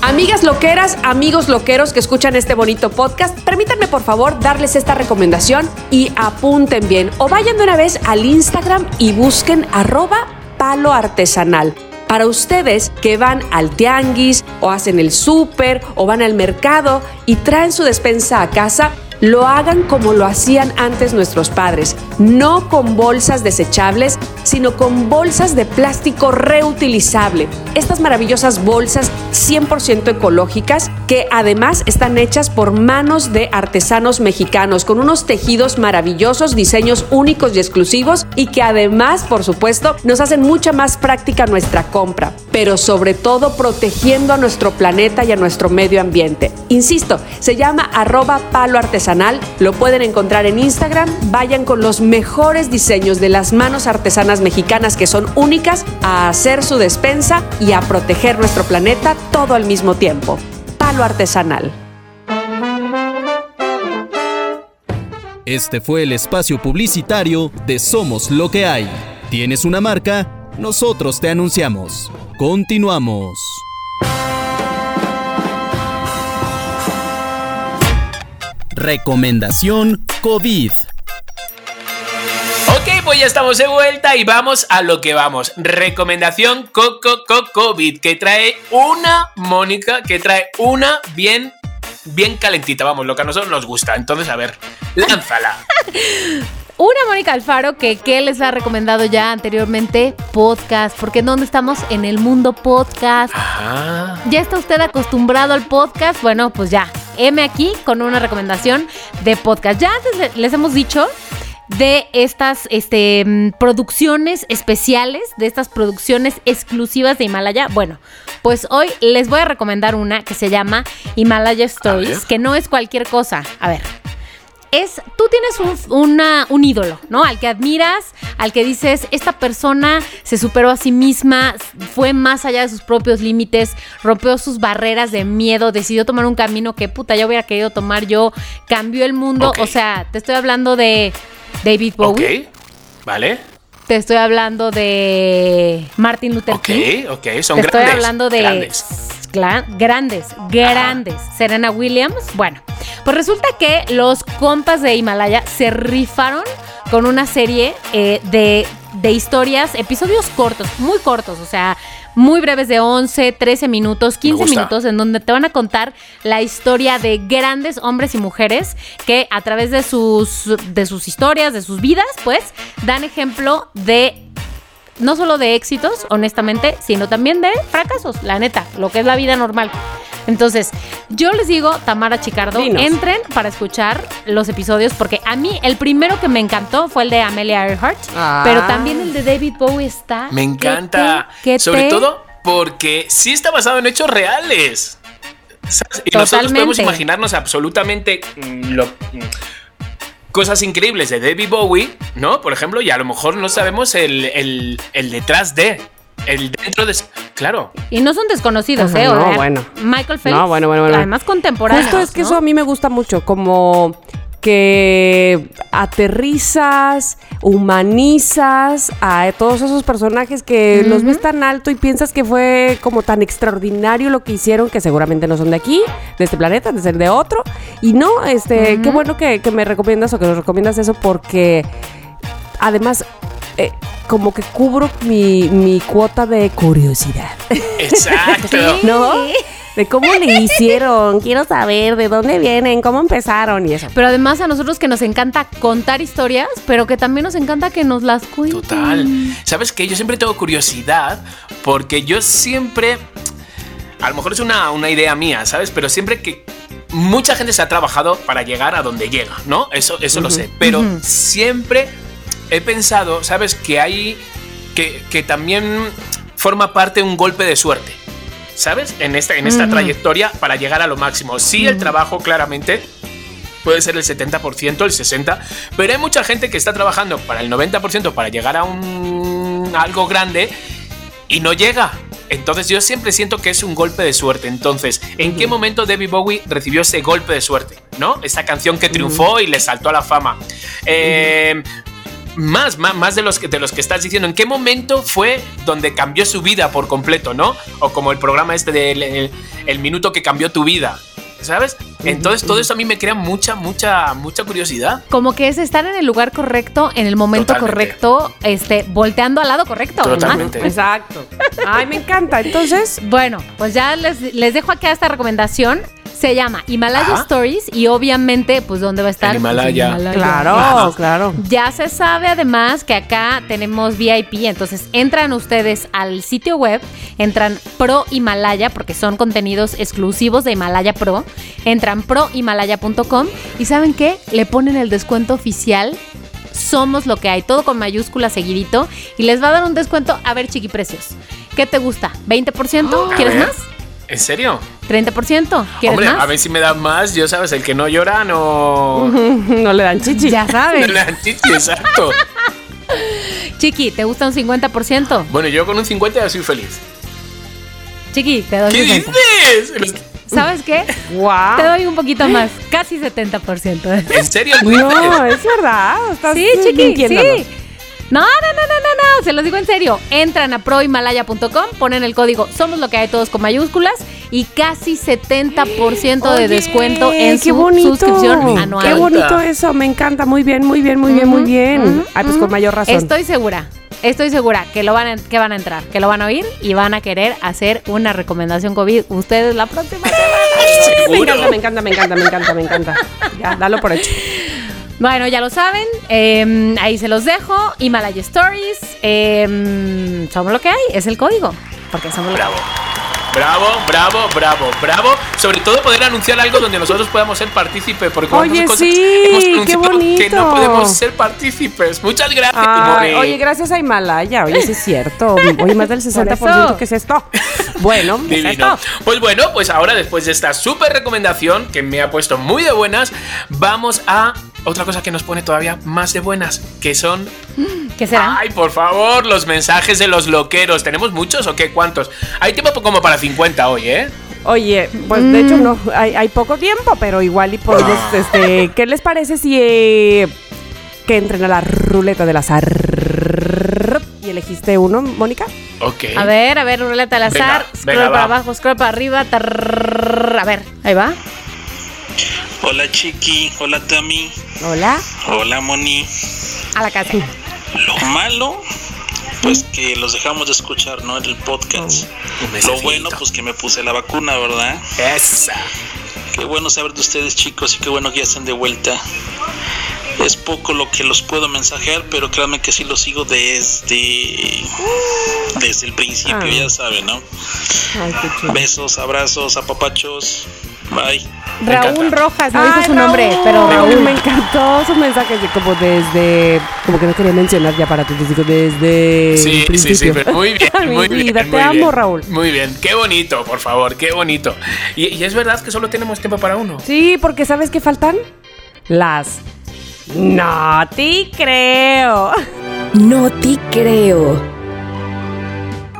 Amigas loqueras, amigos loqueros que escuchan este bonito podcast, permítanme por favor darles esta recomendación y apunten bien o vayan de una vez al Instagram y busquen arroba palo artesanal. Para ustedes que van al tianguis o hacen el súper o van al mercado y traen su despensa a casa, lo hagan como lo hacían antes nuestros padres, no con bolsas desechables, sino con bolsas de plástico reutilizable. Estas maravillosas bolsas 100% ecológicas que además están hechas por manos de artesanos mexicanos con unos tejidos maravillosos, diseños únicos y exclusivos y que además, por supuesto, nos hacen mucha más práctica nuestra compra, pero sobre todo protegiendo a nuestro planeta y a nuestro medio ambiente. Insisto, se llama arroba artesanal, lo pueden encontrar en Instagram, vayan con los mejores diseños de las manos artesanas mexicanas que son únicas a hacer su despensa y a proteger nuestro planeta todo al mismo tiempo. Palo artesanal. Este fue el espacio publicitario de Somos lo que hay. ¿Tienes una marca? Nosotros te anunciamos. Continuamos. Recomendación COVID. Ok, pues ya estamos de vuelta y vamos a lo que vamos. Recomendación Coco Coco COVID que trae una Mónica, que trae una bien bien calentita, vamos, lo que a nosotros nos gusta. Entonces, a ver, lánzala. Una Mónica Alfaro que, que les ha recomendado ya anteriormente podcast, porque ¿en dónde estamos? En el mundo podcast. ¿Ya está usted acostumbrado al podcast? Bueno, pues ya, M aquí con una recomendación de podcast. Ya antes les hemos dicho de estas este, mm, producciones especiales, de estas producciones exclusivas de Himalaya. Bueno, pues hoy les voy a recomendar una que se llama Himalaya Stories, que no es cualquier cosa. A ver, es, tú tienes un, una- un ídolo, ¿no? Al que admiras, al que dices, esta persona se superó a sí misma, fue más allá de sus propios límites, rompió sus barreras de miedo, decidió tomar un camino que puta yo hubiera querido tomar yo, cambió el mundo. O sea, te estoy hablando de David ok. Bowie. Vale. Te estoy hablando de Martin Luther Ok, King. ok, son Te grandes. estoy hablando de Grandes. Grandes, grandes. Serena Williams. Bueno, pues resulta que los compas de Himalaya se rifaron con una serie eh, de, de historias, episodios cortos, muy cortos, o sea, muy breves de 11, 13 minutos, 15 gusta. minutos, en donde te van a contar la historia de grandes hombres y mujeres que a través de sus, de sus historias, de sus vidas, pues, dan ejemplo de no solo de éxitos, honestamente, sino también de fracasos, la neta, lo que es la vida normal. Entonces, yo les digo, Tamara Chicardo, Dinos. entren para escuchar los episodios, porque a mí el primero que me encantó fue el de Amelia Earhart, Ah. pero también el de David Bowie está. Me encanta. que te- que Sobre te- todo porque sí está basado en hechos reales. ¿Sabes? Y nosotros podemos imaginarnos absolutamente lo- cosas increíbles de David Bowie, ¿no? Por ejemplo, y a lo mejor no sabemos el, el- el detrás de. El dentro de. Claro. Y no son desconocidos, Ajá, ¿eh? no, O bueno. Michael Phelps. No, bueno, bueno, bueno. Además contemporáneo. Justo es que eso a mí me gusta mucho, como que aterrizas, humanizas a todos esos personajes que los ves tan alto y piensas que fue como tan extraordinario lo que hicieron, que seguramente no son de aquí, de este planeta, de ser de otro. Y no, este, qué bueno que, que me recomiendas o que nos recomiendas eso porque además eh, como que cubro mi, mi cuota de curiosidad. Exacto. ¿No? De cómo le hicieron, quiero saber de dónde vienen, cómo empezaron y eso. Pero además a nosotros que nos encanta contar historias, pero que también nos encanta que nos las cuenten. Total. ¿Sabes qué? Yo siempre tengo curiosidad porque yo siempre. A lo mejor es una, una idea mía, ¿sabes? Pero siempre que. Mucha gente se ha trabajado para llegar a donde llega, ¿no? Eso, eso lo sé. Pero siempre he pensado, ¿sabes? Que hay. Que, que también forma parte un golpe de suerte. ¿Sabes? En esta, en esta trayectoria para llegar a lo máximo. Sí, el trabajo claramente puede ser el 70%, el 60%, pero hay mucha gente que está trabajando para el 90% para llegar a un algo grande y no llega. Entonces yo siempre siento que es un golpe de suerte. Entonces, ¿en qué momento David Bowie recibió ese golpe de suerte? ¿No? Esa canción que triunfó y le saltó a la fama. Eh, más, más, más de los, que, de los que estás diciendo. ¿En qué momento fue donde cambió su vida por completo, no? O como el programa este del el, el minuto que cambió tu vida. ¿Sabes? Entonces todo eso a mí me crea mucha, mucha, mucha curiosidad. Como que es estar en el lugar correcto, en el momento Totalmente. correcto, este, volteando al lado correcto. además. Totalmente. Exacto. Ay, me encanta. Entonces, Bueno, pues ya les, les dejo acá esta recomendación. Se llama Himalaya Ajá. Stories y obviamente, pues, ¿dónde va a estar? En Himalaya. Pues, en claro, claro. Ya se sabe además que acá tenemos VIP, entonces entran ustedes al sitio web, entran Pro Himalaya, porque son contenidos exclusivos de Himalaya Pro, entran prohimalaya.com y ¿saben qué? Le ponen el descuento oficial. Somos lo que hay, todo con mayúscula seguidito y les va a dar un descuento. A ver, chiquiprecios, ¿qué te gusta? ¿20%? A ¿Quieres más? ¿En serio? ¿30%? ¿Quieres Hombre, más? a ver si me dan más. Yo sabes, el que no llora no. no le dan chichi. Ya No sabes. le dan chichi, exacto. Chiqui, ¿te gusta un 50%? Bueno, yo con un 50 ya soy feliz. Chiqui, te doy ¿Qué 50. dices? ¿Sabes qué? Wow. Te doy un poquito más, casi 70%. ¿En serio? No, es verdad. Estás Sí, chiqui, sí. No, no, no, no, no, no, se los digo en serio. Entran a prohimalaya.com, ponen el código Somos lo que hay todos con mayúsculas y casi 70% de Oye, descuento en qué su bonito. suscripción Qué anual. encanta. bonito eso, me encanta. Muy bien, muy bien, muy bien, muy bien. Ay, pues con mayor razón. Estoy segura, estoy segura que lo van a, que van a entrar, que lo van a oír y van a querer hacer una recomendación COVID ustedes la próxima semana. Me encanta, me encanta, me encanta, me encanta, me encanta. Ya, dalo por hecho. Bueno, ya lo saben, eh, ahí se los dejo. Himalaya Stories, eh, somos lo que hay, es el código, porque somos lo que hay. Bravo. Bravo, bravo, bravo, bravo. Sobre todo poder anunciar algo donde nosotros podamos ser partícipes. Porque Oye, otras cosas sí, hemos qué que no podemos ser partícipes. Muchas gracias, Ay, oye, gracias a Himalaya. Oye, sí es cierto. Oye, más del 60%. ¿Qué es esto? Bueno, ¿qué es Divino. esto? Pues bueno, pues ahora después de esta súper recomendación que me ha puesto muy de buenas, vamos a otra cosa que nos pone todavía más de buenas, que son, ¿Qué será? ay, por favor, los mensajes de los loqueros. ¿Tenemos muchos o qué? ¿Cuántos? Hay tiempo como para 50 hoy, ¿eh? Oye, pues de hecho no, hay, hay poco tiempo, pero igual y podemos, este, ¿qué les parece si eh, que entren a la ruleta del azar. ¿Y elegiste uno, Mónica? Ok. A ver, a ver, ruleta al azar. Venga, scroll venga, para va. abajo, scroll para arriba. A ver, ahí va. Hola Chiqui, hola Tami, Hola. hola Moni. A la casa. Lo malo, pues que los dejamos de escuchar, ¿no? En el podcast. Un Lo bueno, pues que me puse la vacuna, ¿verdad? Esa. Qué bueno saber de ustedes chicos y qué bueno que ya están de vuelta. Es poco lo que los puedo mensajear, pero créanme que sí los sigo desde desde el principio, Ah. ya saben, ¿no? Ay. Besos, abrazos, apapachos. Raúl encanta. Rojas, no Ay, su nombre, pero Raúl. Me encantó su mensaje de como desde. Como que no quería mencionar ya para ti. Digo, desde. el Sí, sí, sí, principio. pero muy bien, muy bien. vida, muy te amo, bien. Raúl. Muy bien, qué bonito, por favor, qué bonito. Y, y es verdad que solo tenemos tiempo para uno. Sí, porque ¿sabes qué faltan? Las. No te creo. No te creo.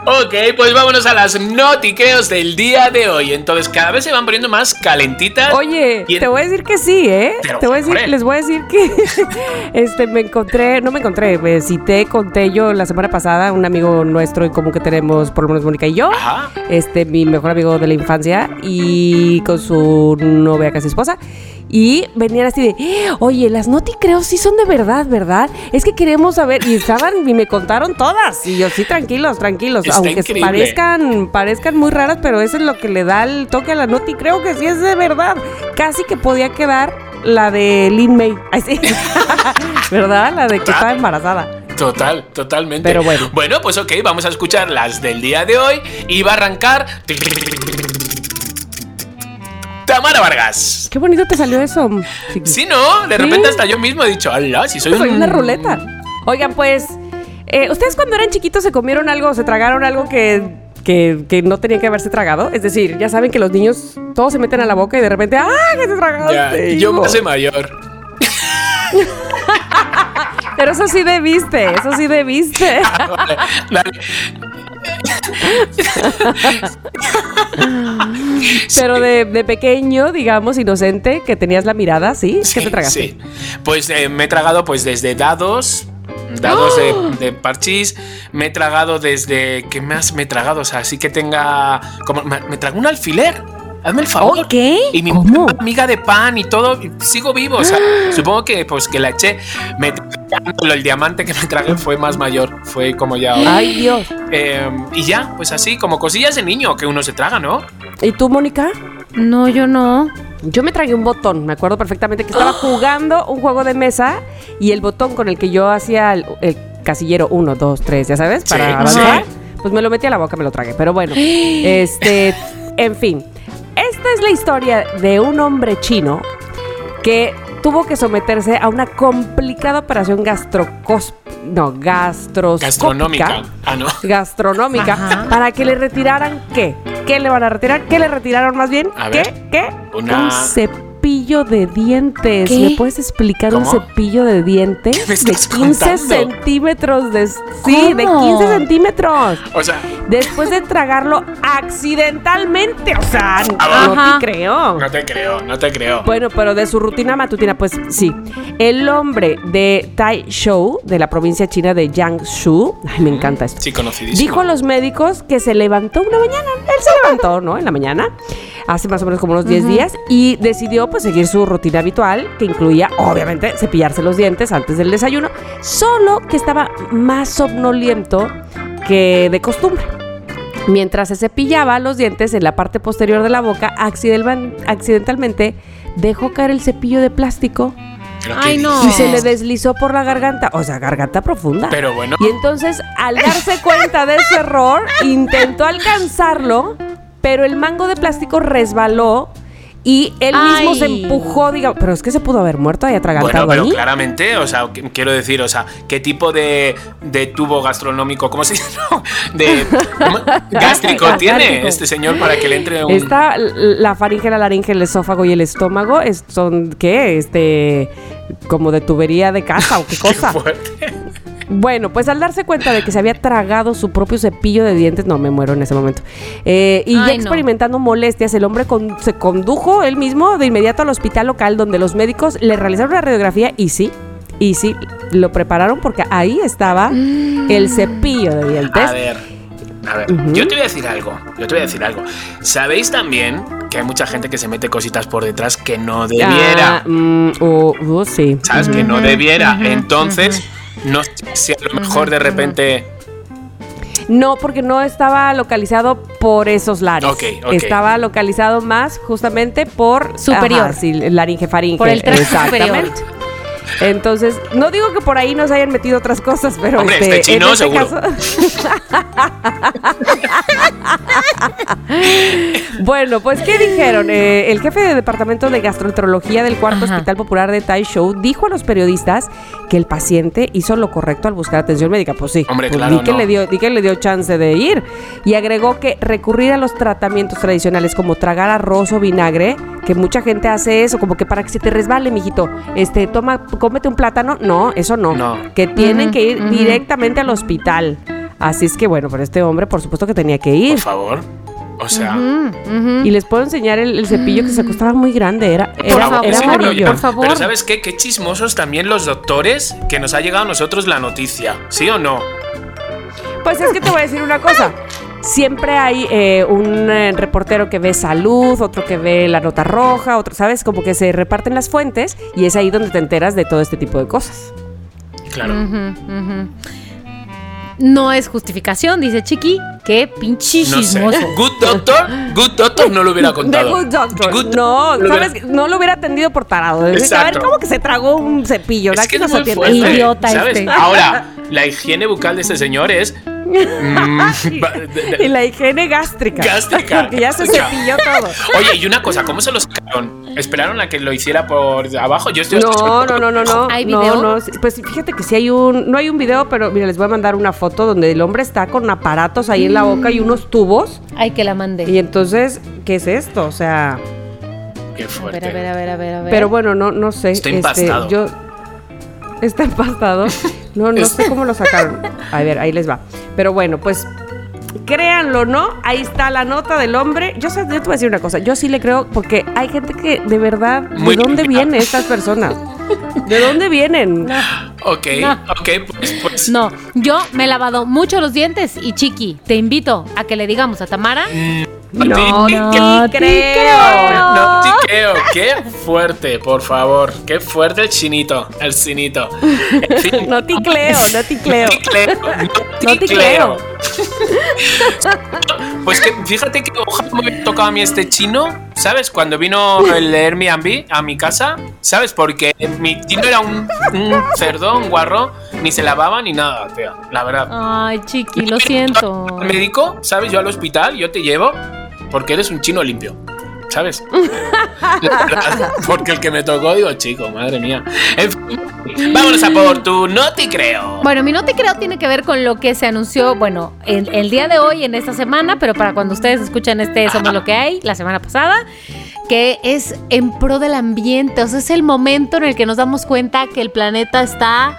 Ok, pues vámonos a las notiqueos del día de hoy. Entonces, cada vez se van poniendo más calentitas. Oye, Y en- te voy a decir que sí, ¿eh? Pero, te voy a decir, les voy a decir que este me encontré, no me encontré, me cité, conté yo la semana pasada, un amigo nuestro en común que tenemos, por lo menos Mónica y yo. Ajá. Este, mi mejor amigo de la infancia y con su novia casi esposa. Y venían así de, "Eh, oye, las noti creo sí son de verdad, ¿verdad? Es que queremos saber. Y estaban, y me contaron todas. Y yo, sí, tranquilos, tranquilos. Está Aunque increíble. parezcan, parezcan muy raras, pero eso es lo que le da el toque a la noti. Creo que sí es de verdad. Casi que podía quedar la de Lin May. Ay, sí. ¿Verdad? La de que estaba embarazada. Total, totalmente. Pero bueno. Bueno, pues ok, vamos a escuchar las del día de hoy y va a arrancar. Tamara Vargas. Qué bonito te salió eso. Sí, ¿no? De Sí. repente hasta yo mismo he dicho, ¡Hala! Si soy, Soy un- una ruleta. Oigan, pues, eh, ¿ustedes cuando eran chiquitos se comieron algo, se tragaron algo que, que, que no tenían que haberse tragado? Es decir, ya saben que los niños todos se meten a la boca y de repente, ¡ah, que te Ya, tragaste! yo me hace mayor. Pero eso sí debiste, eso sí debiste. Vale, dale. Pero de, de pequeño, digamos, inocente, que tenías la mirada, ¿sí? ¿Qué te Sí, tragaste? sí. Pues eh, me he tragado pues desde dados, dados ¡Oh! de, de parchís, me he tragado desde... ¿Qué más me he tragado? O sea, así que tenga... Como, me, me trago un alfiler. Hazme el favor. ¿Oh, qué? Y mi ¿Cómo? amiga de pan y todo, y sigo vivo. O sea, supongo que pues que la eché. Me, el diamante que me tragué fue más mayor. Fue como ya. ahora. Ay, Dios. Eh, y ya, pues así, como cosillas de niño que uno se traga, ¿no? ¿Y tú, Mónica? No, yo no. Yo me tragué un botón, me acuerdo perfectamente que estaba jugando un juego de mesa y el botón con el que yo hacía el, el casillero 1, 2, 3, ya sabes, para Sí, avanzar, sí. pues me lo metí a la boca, me lo tragué. Pero bueno, este, en fin, esta es la historia de un hombre chino que tuvo que someterse a una complicada operación gastrocos no, gastroscópica Gastronómica. Ah, no. gastronómica Ajá. para que le retiraran qué? ¿Qué le van a retirar? ¿Qué le retiraron más bien? A ¿Qué? ver. ¿Qué? Una- Un cepillo de dientes. ¿Qué? ¿Me puedes explicar un cepillo de dientes? me de estás 15 contando? centímetros de sí, de ¿Cómo? 15 centímetros. O sea, Después de tragarlo accidentalmente. O sea, no Ajá. te creo. no te creo, no te creo. Bueno, pero de su rutina matutina, pues sí. El hombre de Tai Shou, de la provincia china de Jiangsu, ay, me encanta esto. Sí, conocidísimo. Dijo a los médicos que se levantó una mañana. Él se levantó, ¿no? En la mañana, hace más o menos como unos 10 días, y decidió pues seguir su rutina habitual, que incluía, obviamente, cepillarse los dientes antes del desayuno, solo que estaba más somnoliento que de costumbre. Mientras se cepillaba los dientes en la parte posterior de la boca, accidental- accidentalmente dejó caer el cepillo de plástico ¿Pero Ay, no. y se le deslizó por la garganta, o sea, garganta profunda. Pero bueno. Y entonces, al darse cuenta de su error, intentó alcanzarlo, pero el mango de plástico resbaló y él mismo Ay. se empujó, digamos, pero es que se pudo haber muerto ahí Bueno, atragantado pero ahí. claramente, o sea, qu- quiero decir, o sea, ¿qué tipo de, de tubo gastronómico, cómo se dice? No, de ¿cómo? gástrico tiene este señor para que le entre un Está l- la faringe, la laringe, el esófago y el estómago es- son, ¿qué? Este, como de tubería de casa o qué cosa. fuerte? Bueno, pues al darse cuenta de que se había tragado su propio cepillo de dientes, no me muero en ese momento. Eh, y ya no. experimentando molestias, el hombre con- se condujo él mismo de inmediato al hospital local donde los médicos le realizaron una radiografía y sí, Y sí, lo prepararon porque ahí estaba el cepillo de dientes. A ver, a ver, yo te voy a decir algo, yo te voy a decir algo. ¿Sabéis también que hay mucha gente que se mete cositas por detrás que no debiera? Ah, mm, uh, uh, sí. ¿Sabes? Que no debiera. Entonces, no sé si a lo mejor de repente... No, porque no estaba localizado por esos lares. Ok, ok. Estaba localizado más justamente por Superior. Ajá, sí, laringefaringe. Por el tracto Exactamente. Entonces, no digo que por ahí nos hayan metido otras cosas, pero Hombre, este, este chino en este seguro. caso- bueno, pues, ¿qué dijeron? Eh, el jefe de departamento de gastroenterología del cuarto Ajá. hospital popular de Tai Show dijo a los periodistas que el paciente hizo lo correcto al buscar atención médica. Pues sí, Hombre, pues, claro, di que no. le dio, di que le dio chance de ir. Y agregó que recurrir a los tratamientos tradicionales como tragar arroz o vinagre, que mucha gente hace eso, como que para que se te resbale, mijito, este, toma, cómete un plátano. No, eso no. No. Que tienen que ir directamente al hospital. Así es que bueno, pero este hombre por supuesto que tenía que Por ir. favor. O sea... Y les puedo enseñar el, el cepillo que se costaba muy grande, era, Por era, favor, era amarillo. por favor. Pero ¿sabes qué? Qué chismosos también los doctores que nos ha llegado a nosotros la noticia. ¿Sí o no? Pues es que te voy a decir una cosa. Siempre hay eh, un eh, reportero que ve salud, otro que ve la nota roja, otro, ¿sabes? Como que se reparten las fuentes y es ahí donde te enteras de todo este tipo de cosas. Claro. No es justificación, dice Chiqui. Qué pinche No sé. chismoso. Good Doctor, Good Doctor no lo hubiera The contado. Good Doctor. Good- no, lo hubiera- ¿sabes? No lo hubiera atendido por tarado. Decir, A ver, Exacto. ¿cómo que se tragó un cepillo? Es Aquí que no es se muy atiende. fuerte, Idiota ¿sabes? este. Ahora, la higiene bucal de este señor es. Mm, Y la higiene gástrica. Gástrica. Porque ya se cepilló todo. Oye, y una cosa, ¿cómo se lo sacaron? ¿Esperaron a que lo hiciera por abajo? Yo estoy. No, no, no, no, no. ¿Hay no, video? no, sí, Pues fíjate que sí hay un. No hay un video, pero mira, les voy a mandar una foto donde el hombre está con aparatos ahí en la boca y unos tubos. Ay, que la mande. Y entonces, ¿qué es esto? O sea. Qué fuerte. a ver, a ver, a ver, a ver. Pero bueno, no, no sé. Está este, empastado. yo. Está empastado. No, no sé cómo lo sacaron. A ver, ahí les va. Pero bueno, pues. Créanlo, ¿no? Ahí está la nota del hombre. Yo, sé- yo te voy a decir una cosa. Yo sí le creo porque hay gente que de verdad. Muy ¿De dónde vienen estas personas? ¿De dónde vienen? Ok, No. ok, pues. pues No, yo me he lavado mucho los dientes y Chiqui, te invito a que le digamos a Tamara. No, no no creo. No creo, qué fuerte, por favor. Qué fuerte el chinito, el cinito. En fin, No te creo, no te creo. no creo. Pues que fíjate que ojalá me hubiera tocado a mí este chino, ¿sabes? Cuando vino el Airbnb a mi casa, ¿sabes? Porque mi chino era un, un cerdo, un guarro, ni se lavaba ni nada, tío, la verdad. Ay, Chiqui, lo siento. Al médico, ¿sabes? Yo al hospital, yo te llevo porque eres un chino limpio. ¿Sabes? Porque el que me tocó, digo, chico, madre mía. En fin, vámonos a por tu no te creo. Bueno, mi no te creo tiene que ver con lo que se anunció, bueno, el, el día de hoy, en esta semana, pero para cuando ustedes escuchan este Somos lo que hay, la semana pasada, que es en pro del ambiente. O sea, es el momento en el que nos damos cuenta que el planeta está,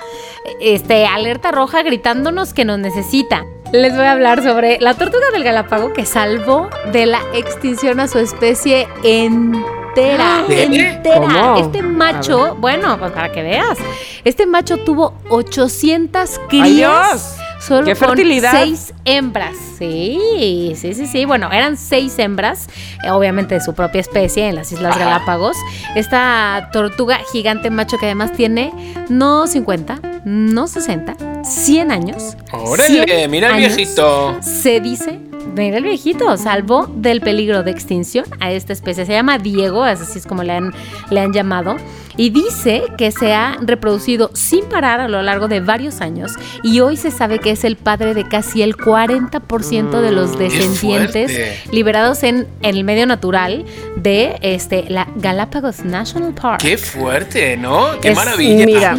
este, alerta roja gritándonos que nos necesita. Les voy a hablar sobre la tortuga del Galápago que salvó de la extinción a su especie entera. Entera. ¿Cómo? Este macho, bueno, pues para que veas, este macho tuvo 800 crías. Solo ¡Qué con fertilidad! seis hembras. Sí, sí, sí, sí. Bueno, eran seis hembras, eh, obviamente de su propia especie en las Islas. Galápagos. Esta tortuga gigante macho que además tiene no 50, no 60, 100 años. Órale, 100 mira el años. viejito. Se dice, mira el viejito, salvó del peligro de extinción a esta especie. Se llama Diego, así es como le han, le han llamado. Y dice que se ha reproducido sin parar a lo largo de varios años. Y hoy se sabe que es el padre de casi el 40% de los Mm, descendientes liberados en, en el medio natural de este, la Galápagos National Park. Qué fuerte, ¿no? Qué Es- maravilla. Mira,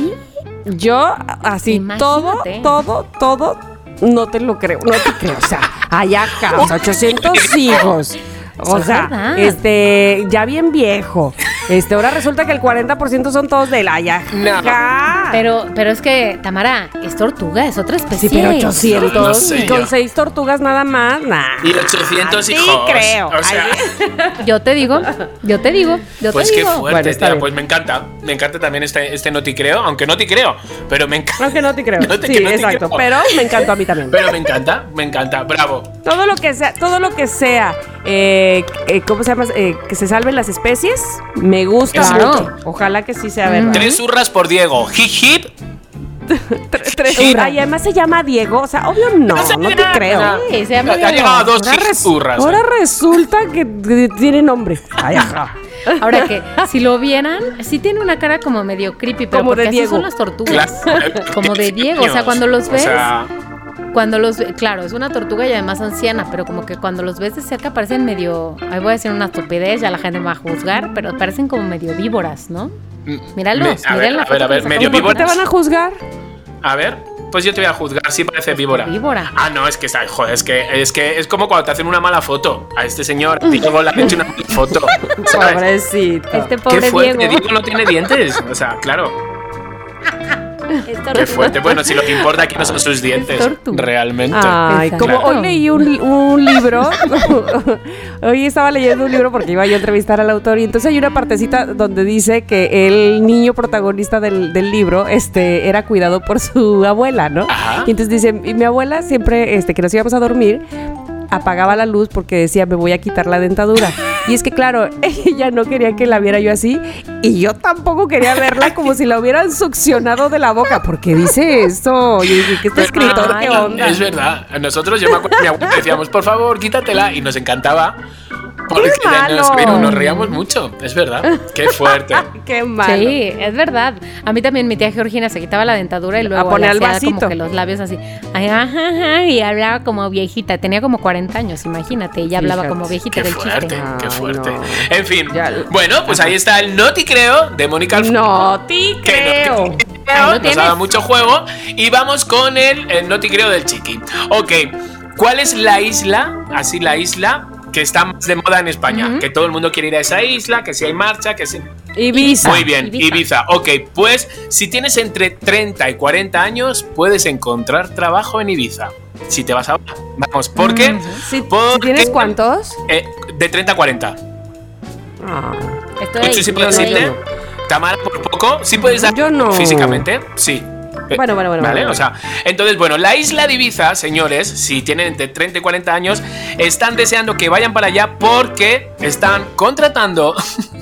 yo así todo, todo, todo, no te lo creo, no te creo. O sea, allá acá, o sea, 800 hijos. O sea, este, ya bien viejo. Este, ahora resulta que el 40% son todos del Ayaja. Pero, pero es que, Tamara, es tortuga, es otra especie. Sí, pero 800 No sé y con yo. seis tortugas nada más, nah. Y 800 Sí, hijos. creo. O sea, Yo te digo, yo te digo, yo pues te qué digo. fuerte, Bueno, está tía, bien. Pues me encanta. Me encanta también este, este no te creo, aunque no te creo. Pero me encanta. No, que no te creo. No te- sí, que no te exacto. creo. Pero me encantó a mí también. Pero me encanta, me encanta. Bravo. Todo lo que sea, todo lo que sea, eh, eh, ¿cómo se llama? Eh, que se salven las especies, me gusta Claro. mucho. Ojalá que sí sea verdad. Tres hurras por Diego. Hip hip. Y además se llama Diego. O sea, obvio no, no te creo. Sí, se llama Ha Diego. llegado a dos Ahora, res- resulta que, tiene nombre. Ay, ajá. Ahora que, si lo vieran, sí tiene una cara como medio creepy, pero Como de porque así Diego. son las tortugas. Claro. Como de Diego, o sea, cuando los ves, O sea, cuando los ve- claro, es una tortuga y además anciana, pero como que cuando los ves de cerca parecen medio, ahí voy a decir una estupidez, ya la gente me va a juzgar, pero parecen como medio víboras, ¿no? Míralos, me- a miren ver, la a ver, a ver, medio sacamos. ¿Por qué te van a juzgar? a ver, pues yo te voy a juzgar. Sí parece víbora. Víbora. Ah, no, es que está, joder, es que es que es como cuando te hacen una mala foto a este señor. Diego le han hecho una mala foto. ¿sabes? Pobrecito. Este Qué pobre fuerte, Diego. Diego no tiene dientes. O sea, claro. Qué fuerte. Bueno, si lo que importa aquí no son sus dientes. Realmente. Ay, como hoy leí un, un libro, hoy estaba leyendo un libro porque iba yo a entrevistar al autor y entonces hay una partecita donde dice que el niño protagonista del, del libro este, era cuidado por su abuela, ¿no? Ajá. Y entonces dice, y mi abuela siempre, este, que nos íbamos a dormir, apagaba la luz porque decía, me voy a quitar la dentadura. Y es que claro, ella no quería que la viera yo así y yo tampoco quería verla como si la hubieran succionado de la boca, porque dice esto, y dije, que este Pero- escritor, ¿qué onda? Es verdad. Nosotros, yo me acuerdo que mi abuela decíamos, por favor, quítatela. Y nos encantaba. Porque ¡Qué malo! nos, pero nos reíamos mucho. Es verdad. Qué fuerte. Qué malo. Sí, es verdad. A mí también mi tía Georgina se quitaba la dentadura y luego poner le el hacía vasito. como que los labios así. Ay, ajá, ajá, y hablaba como viejita. Tenía como 40 años, imagínate. Ella hablaba Fíjate. como viejita Qué del fuerte, chiste. qué fuerte. no. En fin. Ya- Bueno, pues ahí está el No Te Creo de Mónica Alfaro. No te que creo. no nos tienes. daba mucho juego. Y vamos con el, el No Te Creo del Chiqui. Ok, ¿cuál es la isla? Así la isla que está más de moda en España. Que todo el mundo quiere ir a esa isla, que si hay marcha, que si... Ibiza. Muy bien, Ibiza. Ibiza. Ok, pues si tienes entre 30 y 40 años, puedes encontrar trabajo en Ibiza. Si te vas ahora. Vamos, ¿por qué? Si, si Porque- tienes cuántos? Eh, de 30 a 40. Ah, Estoy irte. yo no. Tamara, por poco. Sí puedes dar Yo no. físicamente. Sí. Eh, Bueno, bueno, bueno, Vale, bueno. o sea, entonces, bueno, la isla de Ibiza, señores, si tienen entre 30 y 40 años, están deseando que vayan para allá porque están contratando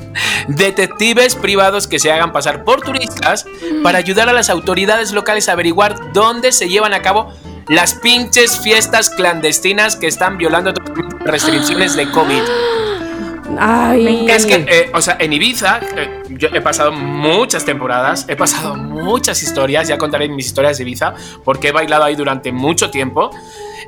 detectives privados que se hagan pasar por turistas para ayudar a las autoridades locales a averiguar dónde se llevan a cabo las pinches fiestas clandestinas que están violando restricciones de COVID. Ay, Es que, eh, o sea, en Ibiza, eh, yo he pasado muchas temporadas, he pasado muchas historias, ya contaré mis historias de Ibiza, porque he bailado ahí durante mucho tiempo.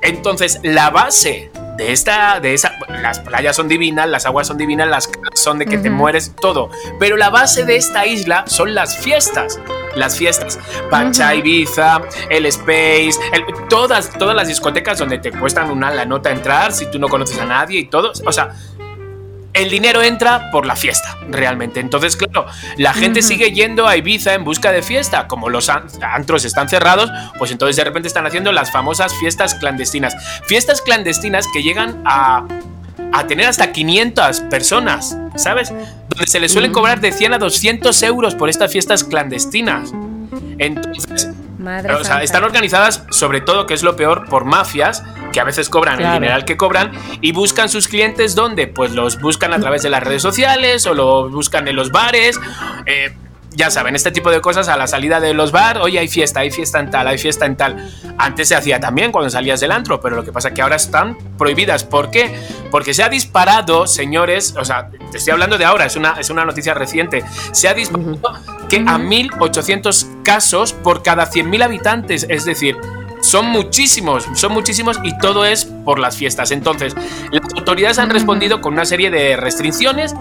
Entonces, la base de esta, de esa, las playas son divinas, las aguas son divinas, las casas son de que te mueres, todo. Pero la base de esta isla son las fiestas. Las fiestas. Pacha, Ibiza, el Space, el- todas, todas las discotecas donde te cuestan una la nota entrar si tú no conoces a nadie y todo. O sea, el dinero entra por la fiesta, realmente. Entonces, claro, la gente sigue yendo a Ibiza en busca de fiesta. Como los an- antros están cerrados, pues entonces de repente están haciendo las famosas fiestas clandestinas. Fiestas clandestinas que llegan a, a tener hasta 500 personas, ¿sabes? Donde se les suelen cobrar de 100 a 200 euros por estas fiestas clandestinas. Entonces, Madre o sea, están organizadas sobre todo, que es lo peor, por mafias que a veces cobran Claro. el dineral que cobran y buscan sus clientes donde, pues los buscan a través de las redes sociales o lo buscan en los bares. eh, ya saben, este tipo de cosas a la salida de los bares, oye, hay fiesta, hay fiesta en tal, hay fiesta en tal. Antes se hacía también cuando salías del antro, pero lo que pasa es que ahora están prohibidas. ¿Por qué? Porque se ha disparado, señores, o sea, te estoy hablando de ahora, es una, es una noticia reciente, se ha disparado que a 1.800 casos por cada 100.000 habitantes, es decir, son muchísimos, son muchísimos y todo es por las fiestas. Entonces, las autoridades han respondido con una serie de restricciones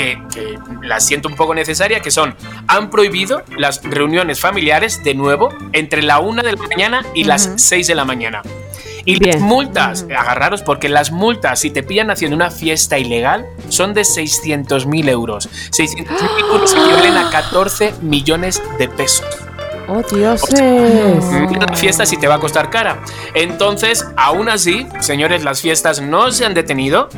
que, que las siento un poco necesaria, que son, han prohibido las reuniones familiares de nuevo entre la 1 de la mañana y las 6 de la mañana. Y las multas, agarraros, porque las multas, si te pillan haciendo una fiesta ilegal, son de 600.000 euros. 600.000 euros equivalen a 14 millones de pesos. Oh, dioses. La fiesta sí te va a costar cara. Entonces, aún así, señores, las fiestas no se han detenido.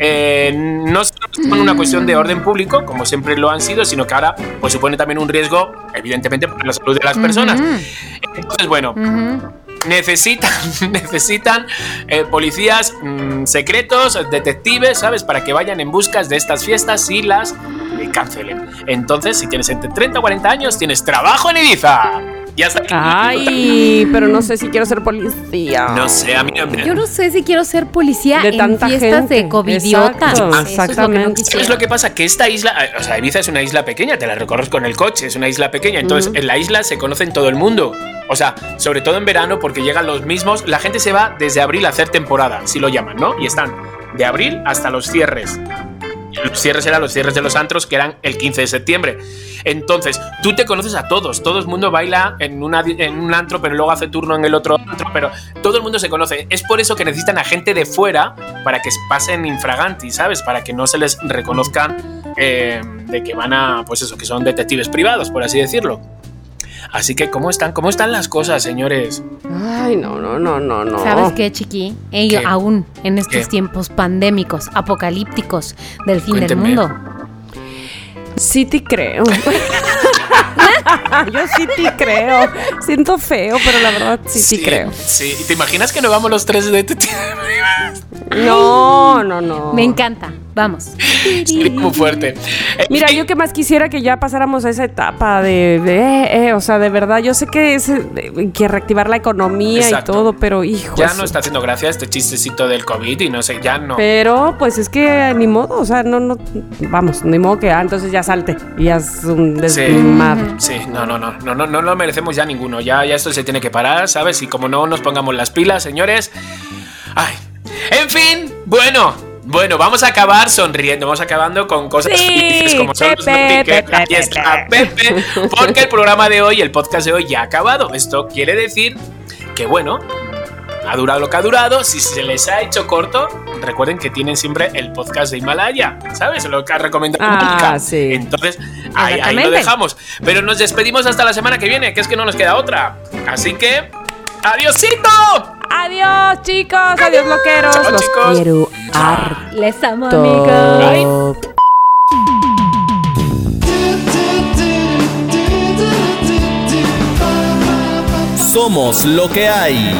Eh, no solo son una cuestión de orden público, como siempre lo han sido, sino que ahora pues, supone también un riesgo, evidentemente, para la salud de las personas. Entonces, bueno, necesitan, necesitan eh, policías mm, secretos, detectives, ¿sabes? Para que vayan en busca de estas fiestas y las eh, cancelen. Entonces, si tienes entre 30 o 40 años, tienes trabajo en Ibiza. Ya está. Ay, pero no sé si quiero ser policía. No sé, a mí Yo no sé si quiero ser policía De en tanta fiestas de covidiotas. Exacto, Eso es lo que no exactamente. quisiera. ¿Sabes lo que pasa? Que esta isla, eh, o sea, Ibiza es una isla pequeña, te la recorres con el coche, es una isla pequeña. Entonces, en la isla se conocen todo el mundo. O sea, sobre todo en verano, porque llegan los mismos. La gente se va desde abril a hacer temporada, si lo llaman, ¿no? Y están de abril hasta los cierres. Los cierres eran los cierres de los antros, que eran el 15 de septiembre. Entonces, tú te conoces a todos. Todo el mundo baila en, un antro, pero luego hace turno en el otro antro. Pero todo el mundo se conoce. Es por eso que necesitan a gente de fuera para que pasen infraganti, ¿sabes? Para que no se les reconozcan eh, de que van a, pues eso, que son detectives privados, por así decirlo. Así que, ¿cómo están? ¿Cómo están las cosas, señores? Ay, no, no, no, no, no. ¿Sabes qué, chiqui? Ello, ¿Qué? aún en estos ¿Qué? tiempos pandémicos, apocalípticos del fin Cuénteme. del mundo. Sí te creo. Yo sí te creo. Siento feo, pero la verdad sí, sí, creo. Sí, ¿Y ¿te imaginas que nos vamos los tres detectives privados? No, no, no. Me encanta. Vamos. Sería muy fuerte. Mira, fin, yo que más quisiera que ya pasáramos a esa etapa de, de, eh, eh, o sea, de verdad, yo sé que es eh, que reactivar la economía Exacto. y todo, pero hijo. Ya no está haciendo gracia este chistecito del COVID y no sé, ya no. Pero, pues es que ni modo, o sea, no, no, vamos, ni modo que, ah, entonces ya salte y ya es un Sí. desmadre. Sí, no, no, no, no, no, no lo merecemos ya ninguno. Ya, ya esto se tiene que parar, ¿sabes? Y como no nos pongamos las pilas, señores. Ay. En fin, bueno. Bueno, vamos a acabar sonriendo, vamos acabando con cosas Sí, felices como son los Aquí está Pepe, porque el programa de hoy, el podcast de hoy ya ha acabado. Esto quiere decir que, bueno, ha durado lo que ha durado. Si se les ha hecho corto, recuerden que tienen siempre el podcast de Himalaya, ¿sabes? Lo que ha recomendado Ah, sí. Entonces, ahí, ahí lo dejamos. Pero nos despedimos hasta la semana que viene, que es que no nos queda otra. Así que, ¡adiosito! Adiós, chicos, adiós, loqueros. Chao, Los chicos. quiero Les amo, harto. amigos. Somos lo que hay.